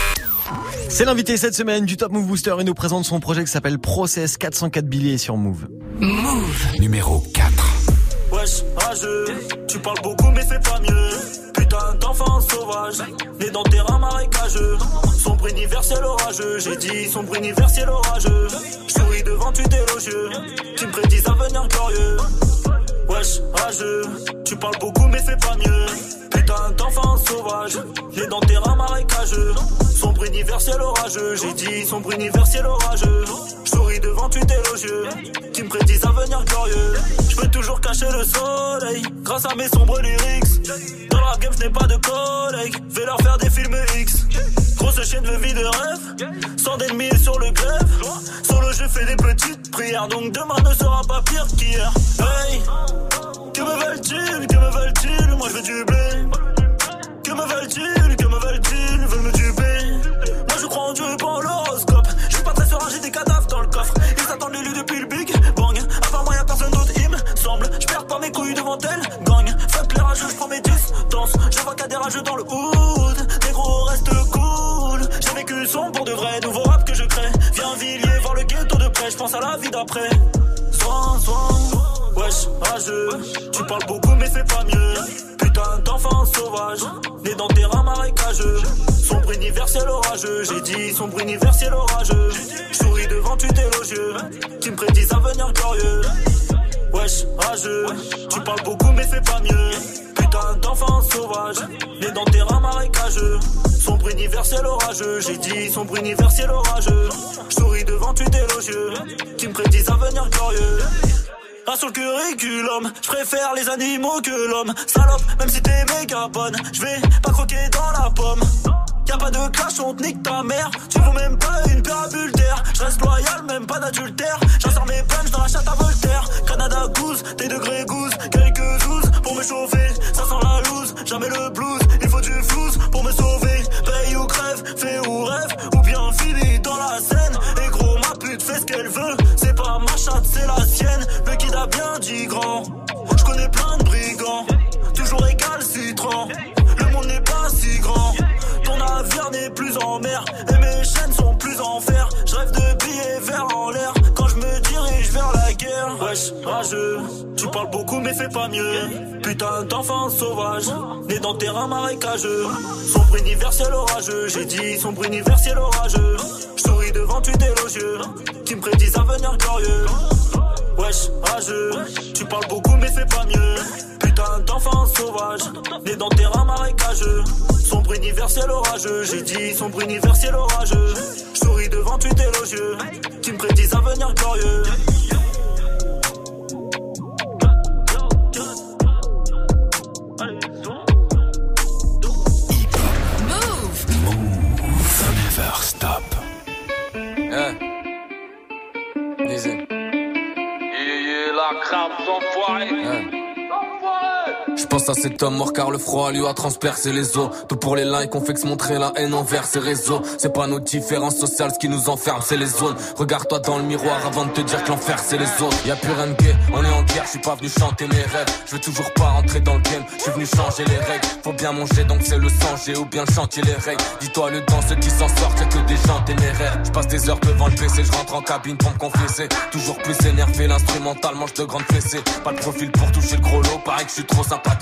Speaker 21: C'est l'invité cette semaine du Top Move Booster. Il nous présente son projet qui s'appelle Process 404 billets sur Move.
Speaker 4: Move.
Speaker 5: Numéro 4.
Speaker 23: Wesh, rageux, tu parles beaucoup mais c'est pas mieux. Putain d'enfant sauvage, né dans terrain marécageux. Sombre universel orageux, j'ai dit sombre universel orageux. J'souris devant tu élogieux, qui me prédisent un avenir glorieux. Wesh, rageux, tu parles beaucoup mais c'est pas mieux. Putain d'enfant sauvage, né dans terrain marécageux. Sombre universel orageux, j'ai dit sombre universel orageux. Souris devant tu élogieux, qui me prédisent un avenir glorieux. Je peux toujours cacher le soleil, grâce à mes sombres lyrics. Dans la game, je n'ai pas de collègues, vais leur faire des films X. Grosse chaîne de vie de rêve, sans d'ennemis sur le grève. Sur le jeu, fais des petites prières, donc demain ne sera pas pire qu'hier. Hey, que me veulent-ils, que me veulent-ils, moi je veux du blé. Que me veulent-ils, que me veulent-ils, veulent me tuer. Moi je crois en Dieu, pas en l'horoscope. Je suis pas très serein, j'ai des cadavres dans le coffre. Ils attendent l'élu depuis le Big Bang. À part moi, y'a personne d'autre, il me semble. Je perds pas mes couilles devant elle, gang. Fuck les rageux, je prends mes distances. Je vois a des rageux dans le hood. Négro, reste cool. J'ai vécu son pour de vrai, nouveau rap que je crée. Viens Villiers, voir le ghetto de près, je pense à la vie d'après. Soin, soin, wesh, rageux. Tu parles beaucoup, mais c'est pas mieux. Putain d'enfant sauvage, né dans terrain marécageux. Sombre universel orageux, j'ai dit sombre universel orageux. Souris devant tu élogieux, qui me prédisent un avenir glorieux. Wesh, rageux, tu parles beaucoup, mais c'est pas mieux. Putain d'enfant sauvage, né dans terrain marécageux. Sombre universel orageux, j'ai dit sombre universel orageux. Souris devant tu élogieux, qui me prédisent un avenir glorieux. Sur le curriculum, je préfère les animaux que l'homme. Salope, même si t'es méga bonne, je vais pas croquer dans la pomme. Y'a pas de clash, on te nique ta mère. Tu vaux même pas une parabule d'air. Je reste loyal, même pas d'adultère. J'insère mes punch dans la chatte à Voltaire. Canada goose, des degrés goose, quelques zouz pour me chauffer. Ça sent la loose, jamais le blues. Il faut du flouze pour me sauver. Paye ou crève, fais ou rêve, ou bien fini dans la scène. Et gros, ma pute fait ce qu'elle veut. C'est pas ma chatte, c'est la sienne. Le kid a bien dit grand. Je connais plein de brigands, toujours récalcitrants. Le monde n'est pas si grand. Ton navire n'est plus en mer et mes chaînes sont plus en fer. Je rêve de billets verts en l'air Wesh, rageux, tu parles beaucoup mais fais pas mieux. Putain d'enfant sauvage, né dans terrain marécageux. Sombre universel orageux, j'ai dit sombre universel orageux. Souris devant tu élogieux, qui me prédisent un avenir glorieux. Wesh, rageux, tu parles beaucoup mais fais pas mieux. Putain d'enfant sauvage, né dans terrain marécageux. Sombre universel orageux, j'ai dit sombre universel orageux. Souris devant tu élogieux, qui me prédisent un avenir glorieux. Yeah, la crabe enfoiré.
Speaker 24: Je pense à cet homme mort car le froid lui a transpercé les os. Tout pour les likes, on fait que se montrer la haine envers ces réseaux. C'est pas nos différences sociales ce qui nous enferme, c'est les zones. Regarde-toi dans le miroir avant de te dire que l'enfer c'est les autres. Y a plus rien de gay, on est en guerre, je suis pas venu chanter mes rêves. Je veux toujours pas rentrer dans le game, je suis venu changer les règles. Faut bien manger donc c'est le sang, j'ai ou bien le chantier les règles. Dis-toi le temps, ceux qui s'en sortent, y'a que des gens téméraires. Je passe des heures devant le PC, je rentre en cabine pour me confesser. Toujours plus énervé, l'instrumental mange de grandes fessées. Pas de profil pour toucher le gros lot, pareil que je suis trop sympathique.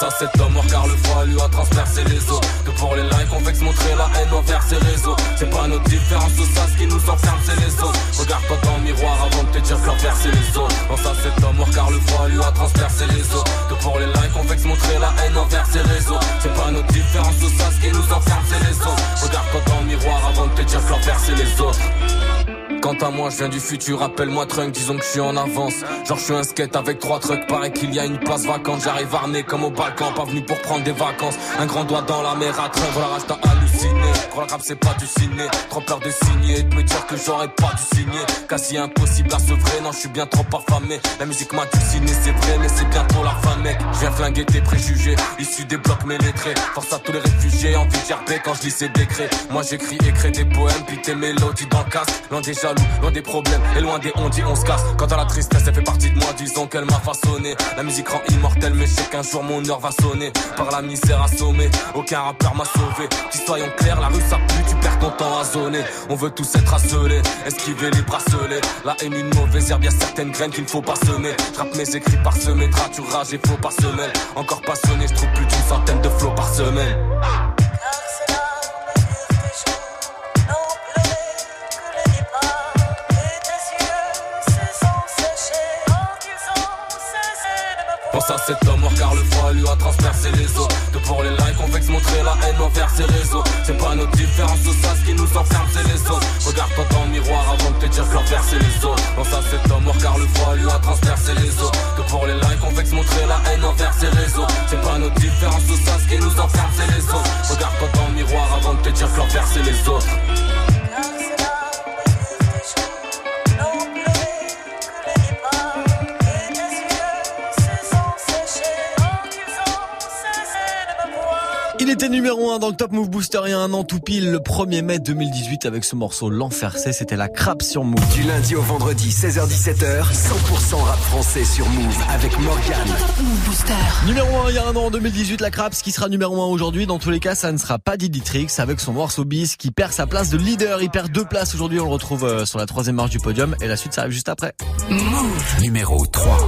Speaker 24: Pense à cet homme car le froid lui a transpercé les os. Que pour les likes on veut se montrer la haine envers ces réseaux. C'est pas notre différence tout ça ce qui nous enferme c'est les autres Regarde-toi dans le miroir avant de te dire que l'enfer c'est les autres Pense à cet homme car le froid lui a transpercé les os. Que pour les likes on veut se montrer la haine envers ces réseaux. C'est pas notre différence tout ça à je viens du futur, appelle-moi Trunk, disons que je suis en avance. Genre, je suis un skate avec trois trucks, paraît qu'il y a une place vacante. J'arrive armé comme au Balkan, pas venu pour prendre des vacances. Un grand doigt dans la mer à train, voilà, t'as halluciné. Quand la rap c'est pas du ciné, trop peur de signer, de me dire que j'aurais pas dû signer. Quasi impossible à se vrai, non, je suis bien trop affamé. La musique m'a dessiné, c'est vrai, mais c'est bientôt la fin, mec. Je viens flinguer tes préjugés, issus des blocs ménétrés. Force à tous les réfugiés, envie de gerber quand je lis ces décrets. Moi j'écris, écris des poèmes, puis tes mélodies dans le casque. Loin déjà jaloux, loin des problèmes et loin des on dit on se casse. Quant à la tristesse, elle fait partie de moi, disons qu'elle m'a façonné. La musique rend immortelle, mais je sais qu'un jour mon heure va sonner. Par la misère assommée, aucun rappeur m'a sauvé. Qui soyons clairs, la ça pue, tu perds ton temps à zoner. On veut tous être asselés, esquiver les bracelets. La haine, une mauvaise herbe, y'a certaines graines qu'il ne faut pas semer. J'rappe mes écrits par semaine, tu rage et faux par semaine. Encore passionné, je trouve plus d'une centaine de flots par semaine. Pense à cet homme car le froid lui a transpercé les os De pour les likes on vexe montrer la haine envers ses réseaux. C'est pas notre différence au ça ce qui nous enferme c'est les autres. Regarde-toi dans le miroir avant de te dire que l'envers c'est les autres. Pense à cet homme mort car le froid lui a transpercé les os De pour les likes on vexe montrer la haine envers ses réseaux. C'est pas notre différence au ça ce qui nous enferme c'est les autres. Regarde-toi dans le miroir avant de te dire que l'envers c'est les autres
Speaker 1: Il était numéro 1 dans le Top Move Booster il y a un an tout pile, le 1er mai 2018 avec ce morceau L'Enfer C, c'était la crape sur Move.
Speaker 5: Du lundi au vendredi, 16h17h, 100% rap français sur Move avec Morgan.
Speaker 4: Booster.
Speaker 1: Numéro 1 il y a un an en 2018, la Craps qui sera numéro 1 aujourd'hui. Dans tous les cas, ça ne sera pas Didi Trix avec son morceau Bis qui perd sa place de leader. Il perd deux places aujourd'hui. On le retrouve euh, sur la troisième marche du podium et la suite ça arrive juste après.
Speaker 4: Move.
Speaker 5: Numéro 3.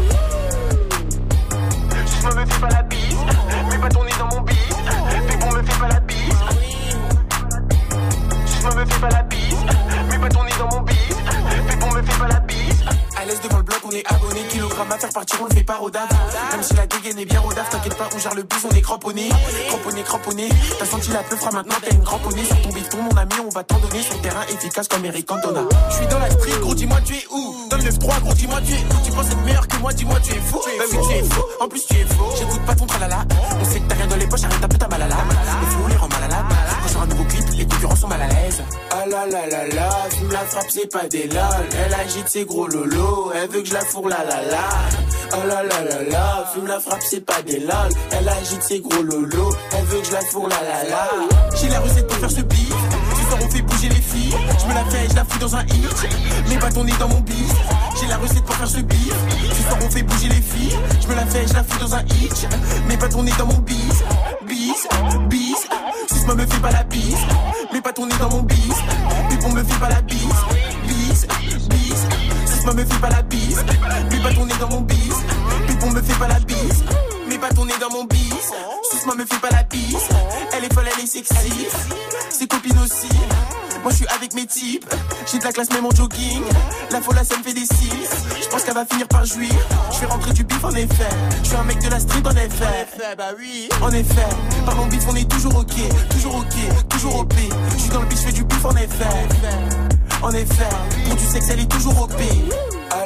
Speaker 3: L'aise devant le bloc, on est abonné. Kilogramme à faire partir, on le fait pas rodave. Même si la dégaine est bien rodave, t'inquiète pas, on gère le bus, on est cramponné. Cramponné, cramponné. T'as senti la peu fera maintenant, t'as une cramponnée. Sur ton bifton, mon ami, on va t'en donner. Sur terrain efficace comme Eric Cantona. Je suis dans la street, gros, dis-moi, tu es où? Dans le 9-3, gros, dis-moi, tu es où? Tu penses être meilleur que moi, dis-moi, tu es fou. Bah oui, tu es fou. En plus, tu es faux. J'écoute pas ton tralala. On sait que t'as rien dans les poches, arrête un peu ta malala. Le concurrents sont mal à l'aise. Ah la la la la, fume la frappe, c'est pas des lol. Elle agite ses gros lolos, elle veut que je la fourre la la la. Oh la la la la, fume la frappe, c'est pas des lol. Elle agite ses gros lolos, elle veut que je la fourre la la la. J'ai la recette pour faire ce beat. Fait bouger les filles. Je me la fais, je la fous dans un hit. Mais pas ton nez dans mon bif. J'ai la recette pour faire ce beat. Ce soir on fait bouger les filles. Je me la fais, je la fous dans un hit. Mais pas ton nez dans mon bis. Bis, bis. Si me fait pas la bise. Mais pas ton nez dans mon bis. Puis on me fait pas la bise. Bis, bis. Si me fait pas la bise. Mais pas ton nez dans mon bis. On me fait pas la bise. Mais pas ton nez dans mon bis. Sous moi me fait pas la bise. Elle est folle, elle est sexy. Ses copines aussi. Moi je suis avec mes types. J'ai de la classe même en jogging. La folle ça me fait des cils. Je pense qu'elle va finir par jouir. Je vais rentrer du bif en effet. Je suis un mec de la street en effet. bah oui. En effet. Par mon bif on est toujours ok. Toujours ok. Toujours OP. Je suis dans le bif, je fais du bif en effet. En effet. Pour du sexe elle est toujours OP.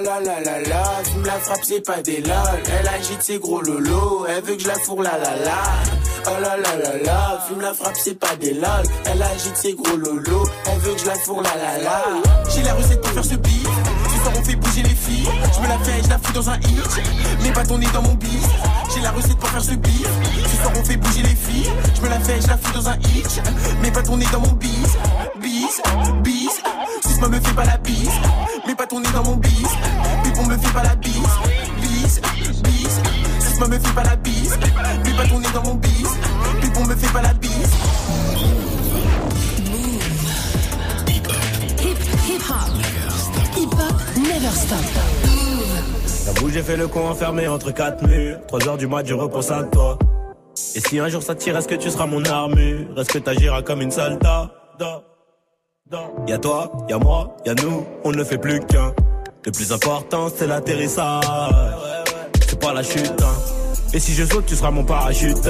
Speaker 3: La la la la, la frappe, c'est pas des lol. Elle agite ses gros lolos, elle veut que je la fourre la la la. Oh la la la la, fume la frappe, c'est pas des lol. Elle agite ses gros lolos, elle veut que je la fourre la la la. J'ai la recette pour faire ce beat. Ce soir on fait bouger les filles. Je me la fais, je la fous dans un hit. Mais pas ton nez dans mon bis. J'ai la recette pour faire ce beat. Ce soir on fait bouger les filles. Je me la fais, je la fous dans un hit. Mais pas ton nez dans mon bis. Bis, bis. Moi me fait pas la bise. Mais pas ton nez dans mon bis. Puis on me fait pas la bise. Bis, bis. Si moi me fait pas la bise. Mais pas ton nez dans mon bis. Puis on me fait pas la bise.
Speaker 4: Hip, hip hop. Hip hop, never stop.
Speaker 25: J'avoue, j'ai fait le con enfermé entre quatre murs. 3 heures du mat, je repense à toi. Et si un jour ça tire, est-ce que tu seras mon armure? Est-ce que t'agiras comme une soldat Y'a toi, y'a moi, y'a nous, on ne fait plus qu'un. Le plus important, c'est l'atterrissage. C'est pas la chute, hein. Et si je saute, tu seras mon parachute.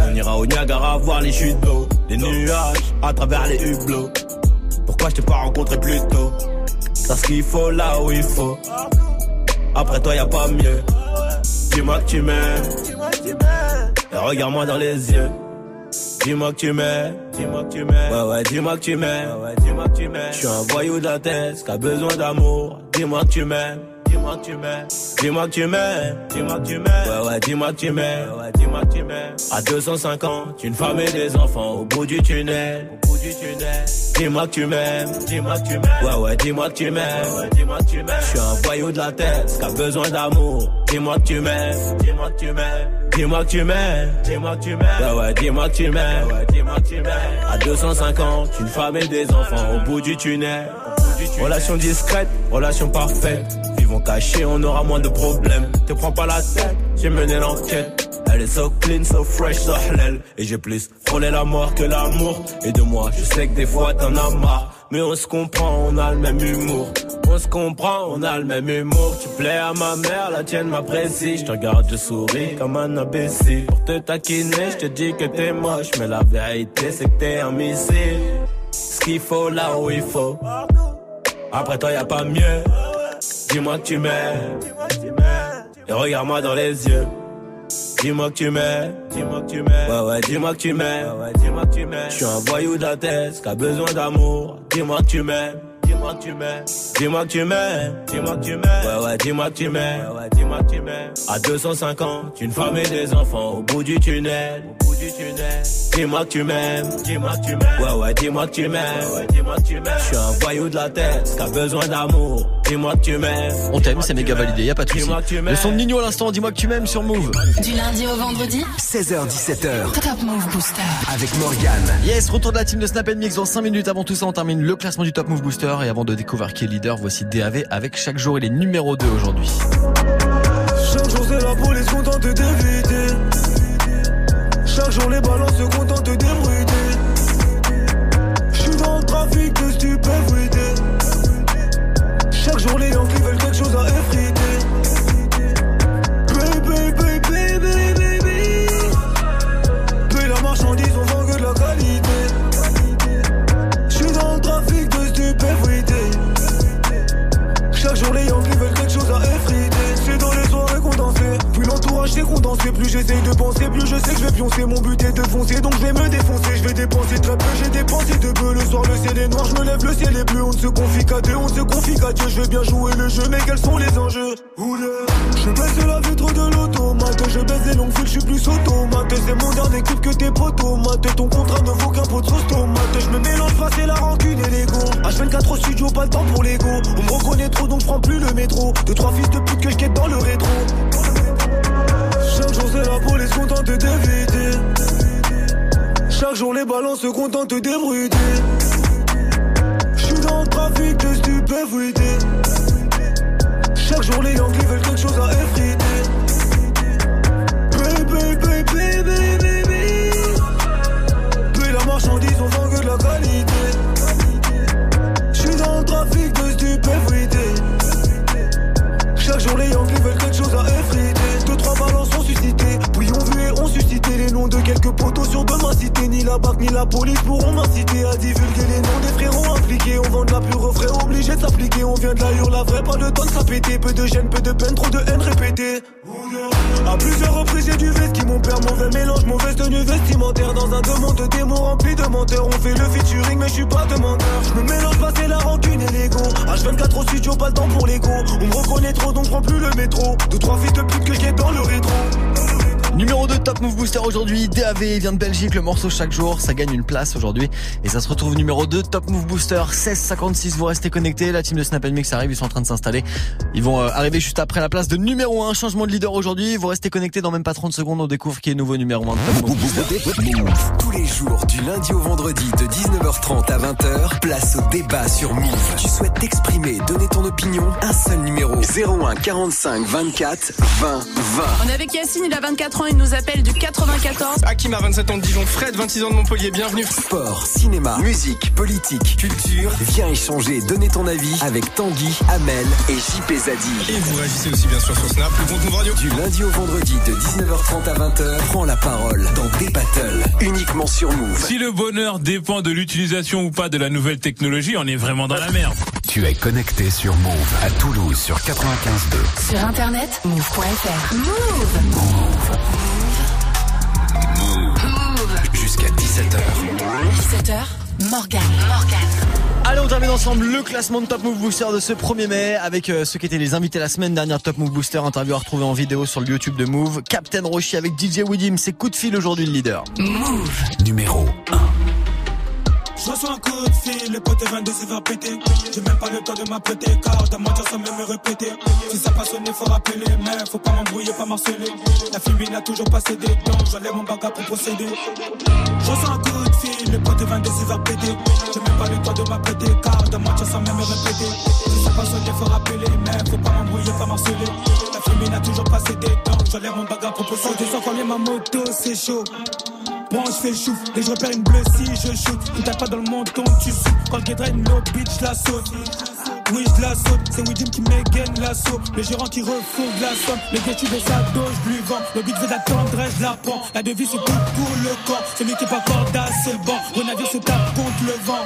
Speaker 25: On ira au Niagara voir les chutes d'eau, les nuages à travers les hublots. Pourquoi je t'ai pas rencontré plus tôt? T'as ce qu'il faut là où il faut. Après toi, y a pas mieux. Dis-moi que tu m'aimes. Et regarde-moi dans les yeux. Dis-moi que tu m'aimes, dis-moi que tu m'aimes. Ouais, ouais, dis-moi que tu m'aimes. Ouais, dis-moi que tu m'aimes. Je suis un voyou de la tête qui a besoin d'amour. Dis-moi que tu m'aimes. Dis-moi que tu m'aimes. Dis-moi que tu m'aimes. Dis-moi que tu m'aimes. Ouais, ouais, dis-moi que tu m'aimes. Ouais, dis-moi que tu m'aimes. À 250, une femme et des enfants au bout du tunnel. Dis-moi que tu m'aimes, dis-moi que tu m'aimes. Ouais, ouais, dis-moi que tu m'aimes, ouais, dis-moi que tu m'aimes. Je suis un voyou de la tête, qui a besoin d'amour. Dis-moi que tu m'aimes, dis-moi que tu m'aimes. Dis-moi que tu m'aimes, dis-moi que tu m'aimes. Ouais, ouais, dis-moi que tu m'aimes, dis-moi que tu m'aimes. À 250, une femme et des enfants au bout du tunnel. Relation discrète, relation parfaite. Vivons cachés, on aura moins de problèmes. Te prends pas la tête, j'ai mené l'enquête. Elle est so clean, so fresh, so halal. Et j'ai plus frôlé la mort que l'amour. Et de moi, je sais que des fois t'en as marre. Mais on se comprend, on a le même humour. On se comprend, on a le même humour. Tu plais à ma mère, la tienne m'apprécie. Je te regarde, je souris comme un imbécile. Pour te taquiner, je te dis que t'es moche. Mais la vérité, c'est que t'es un missile. Ce qu'il faut là où il faut. Après toi, y a pas mieux. Dis-moi que tu m'aimes. Et regarde-moi dans les yeux. Dis-moi que tu m'aimes, dis-moi que tu m'aimes. Ouais, ouais, dis-moi que tu m'aimes. Ouais, ouais, dis-moi que tu m'aimes. Je suis un voyou de la tête, qui a besoin d'amour. Dis-moi que tu m'aimes. Dis-moi que tu m'aimes, dis-moi que tu m'aimes, dis-moi que tu m'aimes, ouais ouais dis-moi que tu m'aimes, ouais, ouais dis-moi que tu m'aimes. À 250, une femme et des enfants au bout du tunnel, au bout du tunnel. Dis-moi que tu m'aimes, dis-moi que tu m'aimes, ouais ouais dis-moi que tu m'aimes, ouais dis-moi que tu m'aimes. Je suis un voyou de la tête, qui a besoin d'amour. Dis-moi que tu m'aimes.
Speaker 1: On t'aime, c'est méga validé, y a pas de souci. Le son de Nino à l'instant, dis-moi que tu m'aimes sur Move.
Speaker 4: Du lundi au vendredi
Speaker 5: 16h17h.
Speaker 4: Top Move Booster.
Speaker 5: Avec Morgane.
Speaker 1: Yes, retour de la team de Snap Mix dans 5 minutes. Avant tout ça, on termine le classement du Top Move Booster. Et avant de découvrir qui est leader, voici DAV avec chaque jour. Il est numéro 2 aujourd'hui.
Speaker 26: Chaque jour c'est la police contente d'éviter Chaque Plus j'essaye de penser Plus je sais que je vais pioncer. Mon but est de foncer Donc je vais me défoncer. Je vais dépenser très peu J'ai dépensé de peu. Le soir le ciel est noir Je me lève le ciel est bleu. On ne se confie qu'à deux On se confie qu'à Dieu. Je vais bien jouer le jeu Mais quels sont les enjeux? Je baisse la vitre de l'automate. Je baisse les longues fils Je suis plus automate. C'est mon dernier clip que tes potomates Ton contrat ne vaut qu'un pot de sauce tomate. Je me mélange pas c'est la rancune et l'ego. H24 au studio Pas le temps pour l'ego. On me reconnaît trop donc je prends plus le métro. Deux, trois fils de pute que je dans le rétro. Chaque jour c'est la police contente d'éviter. Chaque jour les balances se contentent d'ébruiter. J'suis dans le trafic de stupéfuité. Chaque jour les Yankees veulent quelque chose à effriter. De quelques poteaux sur de ma cité. Ni la BAC ni la police pourront m'inciter À divulguer les noms des frérots impliqués. On vend de la pure frais obligé de s'appliquer. On vient de la hurle la vraie pas le temps de s'appéter Peu de gêne, peu de peine, trop de haine répétée. À plusieurs reprises j'ai du veste qui mon père mauvais mélange mauvaise tenue vestimentaire. Dans un monde de démons remplis de menteurs. On fait le featuring mais je suis pas demandeur. Je me mélange pas c'est la rancune et l'ego. H24 au studio pas le temps pour l'ego. On me reconnaît trop donc prends plus le métro. Deux trois fils de pute que je dans le rétro
Speaker 1: Numéro 2 Top Move Booster aujourd'hui, DAV vient de Belgique, le morceau chaque jour, ça gagne une place aujourd'hui et ça se retrouve numéro 2 Top Move Booster 1656, vous restez connectés, la team de Snap Mix arrive, ils sont en train de s'installer. Ils vont euh, arriver juste après la place de numéro 1, changement de leader aujourd'hui, vous restez connectés dans même pas 30 secondes, on découvre qui est nouveau numéro 1 de Top Move Booster.
Speaker 5: Tous les jours du lundi au vendredi de 19h30 à 20h, place au débat sur Move. Tu souhaites t'exprimer, donner ton opinion, un seul numéro 01 45 24 20 20.
Speaker 27: On est avec Yacine, il a 24 ans, il nous appelle du 94.
Speaker 28: Hakim a 27 ans de Dijon, Fred 26 ans de Montpellier, bienvenue.
Speaker 5: Sport, cinéma, musique, politique, culture, viens échanger, donner ton avis avec Tanguy, Amel et JP Zadi.
Speaker 28: Et vous réagissez aussi bien sûr sur Snap, le compte Move Radio.
Speaker 5: Du lundi au vendredi de 19h30 à 20h, prends la parole dans des battles, uniquement sur Move.
Speaker 29: Si le bonheur dépend de l'utilisation ou pas de la nouvelle technologie, on est vraiment dans la merde.
Speaker 5: Tu es connecté sur Move à Toulouse sur 95.2.
Speaker 4: Sur internet, move.fr. Move.
Speaker 5: Jusqu'à 17h.
Speaker 4: 17h, Morgan. Morgan.
Speaker 1: Allez, on termine ensemble le classement de Top Move Booster de ce 1er mai avec euh, ceux qui étaient les invités la semaine dernière Top Move Booster, interview à retrouver en vidéo sur le YouTube de Move. Captain Roshi avec DJ Widim, c'est coup de fil aujourd'hui le leader.
Speaker 4: Move.
Speaker 5: Numéro 1.
Speaker 2: Je reçois un coup de fil, le pote 22 se faire péter. J'ai même pas le temps de m'apprêter, car ta mentir sans même me répéter. Si ça passe sonné, faut rappeler, mais faut pas m'embrouiller, pas marceler. La fille n'a toujours pas cédé, donc j'enlève mon bagage pour procéder. Je reçois un coup de fil, le pote 22 se faire péter. J'ai même pas le temps de m'apprêter, car ta mentir sans même me répéter. Si ça passe sonné, faut rappeler, mais faut pas m'embrouiller, pas marceler. La fille n'a toujours pas cédé, donc j'enlève mon bagage pour procéder. Sans combien ma moto, c'est chaud. Je fais chouf, et je repère une bleue si je shoot. Tu tapes pas dans le menton, tu souffles. Quand le draine no bitch, la saute. Oui, je la saute, c'est Widim qui m'égaine l'assaut. Le gérant qui refourgue la somme. Le vêtu de sa dose, je lui vends. Le but veut d'attendre, je la prends. La devise se coupe pour le corps. Celui qui est pas cordasse, c'est le banc. Le navire se tape contre le vent.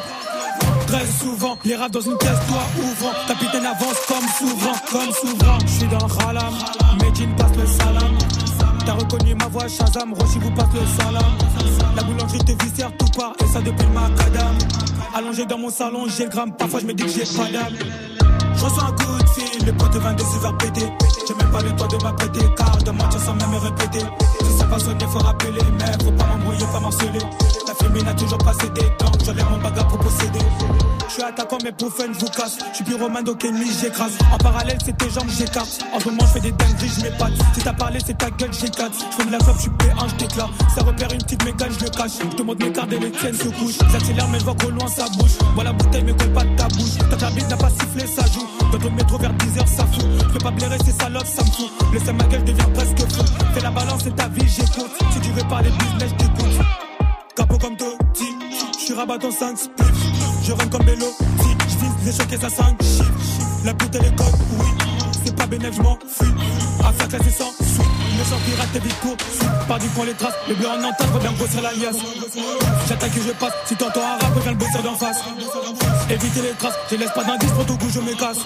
Speaker 2: Très souvent, les rats dans une caisse, toi ouvrant. Capitaine avance comme souverain, comme souverain. Je suis dans ralam, Shazam, Roshi vous passe le salam. La boulangerie te viscère tout part, et ça depuis le macadam. Allongé dans mon salon, j'ai le gramme, parfois je me dis que j'ai pas d'âme. Je reçois un coup de fil, le pote 22 se faire péter. J'ai même pas le temps de m'apprêter, car de mentir sans même me répéter. Ça passe sonné, faut rappeler, mais faut pas m'embrouiller, pas marceler. La fumée n'a toujours pas cédé, donc j'enlève mon bagage pour posséder. Je suis attaquant, mais pour fun, je vous casse. Je suis pyromane, donc ennemi, j'écrase. En parallèle, c'est tes jambes, j'écarte. En ce moment, je fais des dingueries, je m'épate. Si t'as parlé, c'est ta gueule, j'éclate. Je fais de la clope, je suis P1, je t'éclate. Ça repère une petite mégane, je le cache. Je te montre mes cartes et les tiennes se couchent. J'accélère, mais je vois qu'au loin, ça bouge. Voilà, bouteille, mais colle pas de ta bouche. Ta cabine n'a pas sifflé, ça joue. Dans le métro vers 10h, ça fout. Je peux pas blairer ces salopes, ça me fout. Laisse ma gueule, devient presque fou. Fais la balance, c'est ta vie, j'écoute. Si tu veux parler business, je t'écoute. Capot comme Totti, je suis rabat en 5 spliff. Je run comme Bello, je vise les choquets à 5 chiffres. La bouteille est code, oui. C'est pas bénéf, je m'en fuis. Affaire classée sans suite. Sang pirate, t'es vite court. Pas du point les traces. Le bleu en entente, faut bien grossir la liasse. J'attaque et je passe. Si t'entends un rap, viens le bosser d'en face. Éviter les traces, je laisse pas d'indice pour tout coup, je me casse.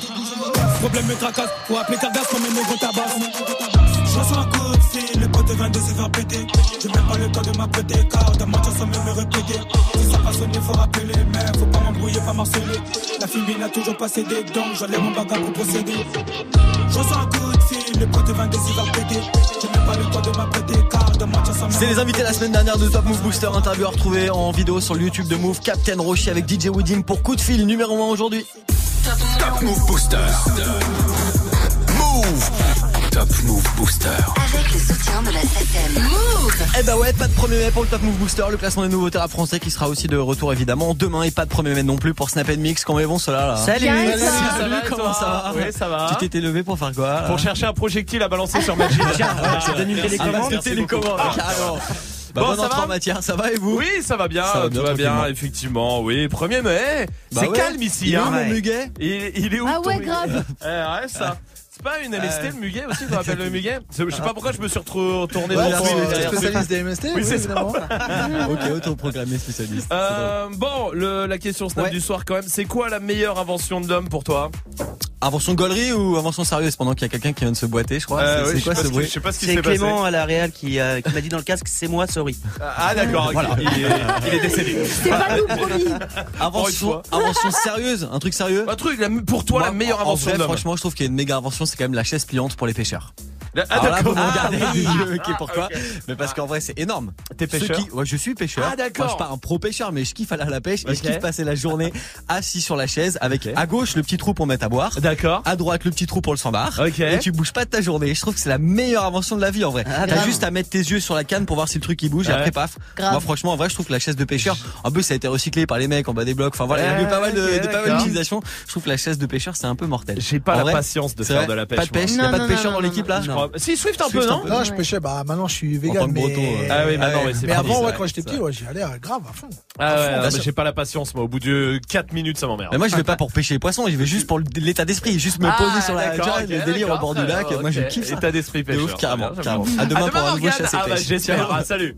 Speaker 2: Problème me tracasse, faut appeler Cardas comme un négro. Je reçois un coup de fil, le pote 22 se faire péter. J'ai même pas le temps de m'apprêter, car de mentir sans même me répéter. Si ça passe sonné, faut rappeler, mais faut pas m'embrouiller, pas marceler. La fille n'a toujours pas cédé, donc j'enlève mon bagage pour procéder. Je reçois un coup de fil, le pote 22 se faire péter. J'ai même pas le temps de m'apprêter, car de mentir sans même
Speaker 1: C'est les invités la semaine dernière de Top Move Booster, interview à retrouver en vidéo sur le YouTube de Move, Captain Roshi avec DJ Woodim pour coup de fil numéro 1 aujourd'hui.
Speaker 13: Top Move Booster. Move. Top Move Booster.
Speaker 30: Avec le soutien de la SACEM. Move
Speaker 1: Eh bah ouais, pas de 1er mai pour le Top Move Booster, le classement des nouveaux terrains français qui sera aussi de retour évidemment demain et pas de 1er mai non plus pour Snap Mix. Comment ils vont ceux-là là
Speaker 31: Salut.
Speaker 1: Salut,
Speaker 31: Salut,
Speaker 1: salut,
Speaker 31: ça va,
Speaker 1: comment ça va
Speaker 31: Oui, ça va.
Speaker 1: Tu t'étais levé pour faire quoi
Speaker 31: Pour chercher un projectile à balancer sur Magic.
Speaker 1: Tiens, je te donne une télécommande.
Speaker 31: Ah,
Speaker 1: Une
Speaker 31: merci
Speaker 1: télécommande,
Speaker 31: beaucoup.
Speaker 1: carrément.
Speaker 31: Ah.
Speaker 1: Bah,
Speaker 31: Bon,
Speaker 1: bonne
Speaker 31: ça
Speaker 1: entrée
Speaker 31: va
Speaker 1: en matière, ça va et vous
Speaker 31: Oui, ça va bien,
Speaker 1: Ça va
Speaker 31: tout va bien, effectivement. Oui, 1er mai.
Speaker 1: Bah
Speaker 31: c'est
Speaker 1: ouais.
Speaker 31: calme ici.
Speaker 1: Il est où,
Speaker 31: hein.
Speaker 1: mon muguet
Speaker 31: il, il est où
Speaker 4: Ah ouais, grave.
Speaker 31: Eh, ouais, ça. C'est pas une MST
Speaker 1: Ouais.
Speaker 31: le muguet aussi qu'on appelle le muguet Je sais pas pourquoi je me suis retrouvé retourné
Speaker 32: Ouais,
Speaker 31: dans
Speaker 32: le spécialiste des MST,
Speaker 31: Oui, c'est ça.
Speaker 1: ok, autoprogrammé spécialiste.
Speaker 31: Euh, bon, le, la question Snap
Speaker 1: Ouais.
Speaker 31: du soir quand même, c'est quoi la meilleure invention de l'homme pour toi?
Speaker 1: Invention gaulerie ou invention sérieuse pendant qu'il y a quelqu'un qui vient de se boiter, je crois.
Speaker 31: Euh,
Speaker 1: C'est-
Speaker 31: oui,
Speaker 1: quoi ce
Speaker 31: ce qui-
Speaker 1: bruit
Speaker 31: je sais pas ce qui
Speaker 29: C'est
Speaker 31: s'est passé.
Speaker 29: Clément à la Real qui, euh, qui m'a dit dans le casque c'est moi, sorry.
Speaker 31: Ah d'accord, ok.
Speaker 1: Voilà.
Speaker 31: il, est, il est décédé.
Speaker 4: C'est pas nous, promis.
Speaker 1: Invention, invention sérieuse, un truc sérieux?
Speaker 31: Un truc, la- pour toi, la meilleure
Speaker 1: en
Speaker 31: invention
Speaker 1: vrai,
Speaker 31: de l'homme.
Speaker 1: Franchement, je trouve qu'il y a une méga invention, c'est quand même la chaise pliante pour les pêcheurs.
Speaker 31: Ah,
Speaker 1: Alors là, vous
Speaker 31: d'accord.
Speaker 1: me regardez
Speaker 31: Ah, oui.
Speaker 1: yeux, ok, pourquoi
Speaker 31: Ah.
Speaker 1: Mais parce qu'en vrai, c'est énorme.
Speaker 31: T'es pêcheur
Speaker 1: qui- ouais, je suis pêcheur.
Speaker 31: Ah, d'accord.
Speaker 1: Moi, je suis pas un pro pêcheur, mais je kiffe aller à la pêche et je kiffe passer la journée assis sur la chaise avec à gauche le petit trou pour mettre à boire.
Speaker 31: D'accord.
Speaker 1: À droite le petit trou pour le sandbar.
Speaker 31: Ok.
Speaker 1: Et tu bouges pas de ta journée. Je trouve que c'est la meilleure invention de la vie en vrai.
Speaker 29: Ah,
Speaker 1: T'as juste à mettre tes yeux sur la canne pour voir si le truc il bouge et après paf.
Speaker 4: Grave.
Speaker 1: Moi franchement en vrai je trouve que la chaise de pêcheur, en plus ça a été recyclé par les mecs en bas des blocs. Enfin voilà, il y a eu pas mal de,
Speaker 31: ok,
Speaker 1: de- pas mal
Speaker 31: d'accord.
Speaker 1: d'utilisations. Je trouve que la chaise de pêcheur c'est un peu mortel.
Speaker 31: J'ai pas
Speaker 1: En
Speaker 31: la
Speaker 1: vrai,
Speaker 31: patience de faire de la pêche.
Speaker 1: Pas de pêche, y a
Speaker 4: Non,
Speaker 1: pas de pêcheur dans l'équipe
Speaker 4: non,
Speaker 1: là
Speaker 31: Je crois- Si Swift un peu, non.
Speaker 32: Non, je pêchais, bah maintenant je suis vegan.
Speaker 31: Ah oui, maintenant,
Speaker 32: Mais avant, ouais, quand j'étais petit, ouais, j'y allais euh, grave à fond.
Speaker 31: Ah ouais, j'ai pas la patience, moi. Au bout de 4 minutes, ça m'emmerde.
Speaker 1: Mais moi je vais pas pour pêcher les poissons, je vais juste pour l'état d'esprit, juste me
Speaker 31: Ah,
Speaker 1: poser sur la tu
Speaker 31: d'accord,
Speaker 1: vois,
Speaker 31: ok,
Speaker 1: le délire au bord du lac.
Speaker 31: bien,
Speaker 1: Moi je kiffe.
Speaker 31: État d'esprit
Speaker 1: De ouf, carrément,
Speaker 31: Très bien,
Speaker 1: carrément. À demain
Speaker 31: beaucoup.
Speaker 1: pour un nouveau chasse et
Speaker 31: Ah bah
Speaker 1: pêche.
Speaker 31: Ah, salut.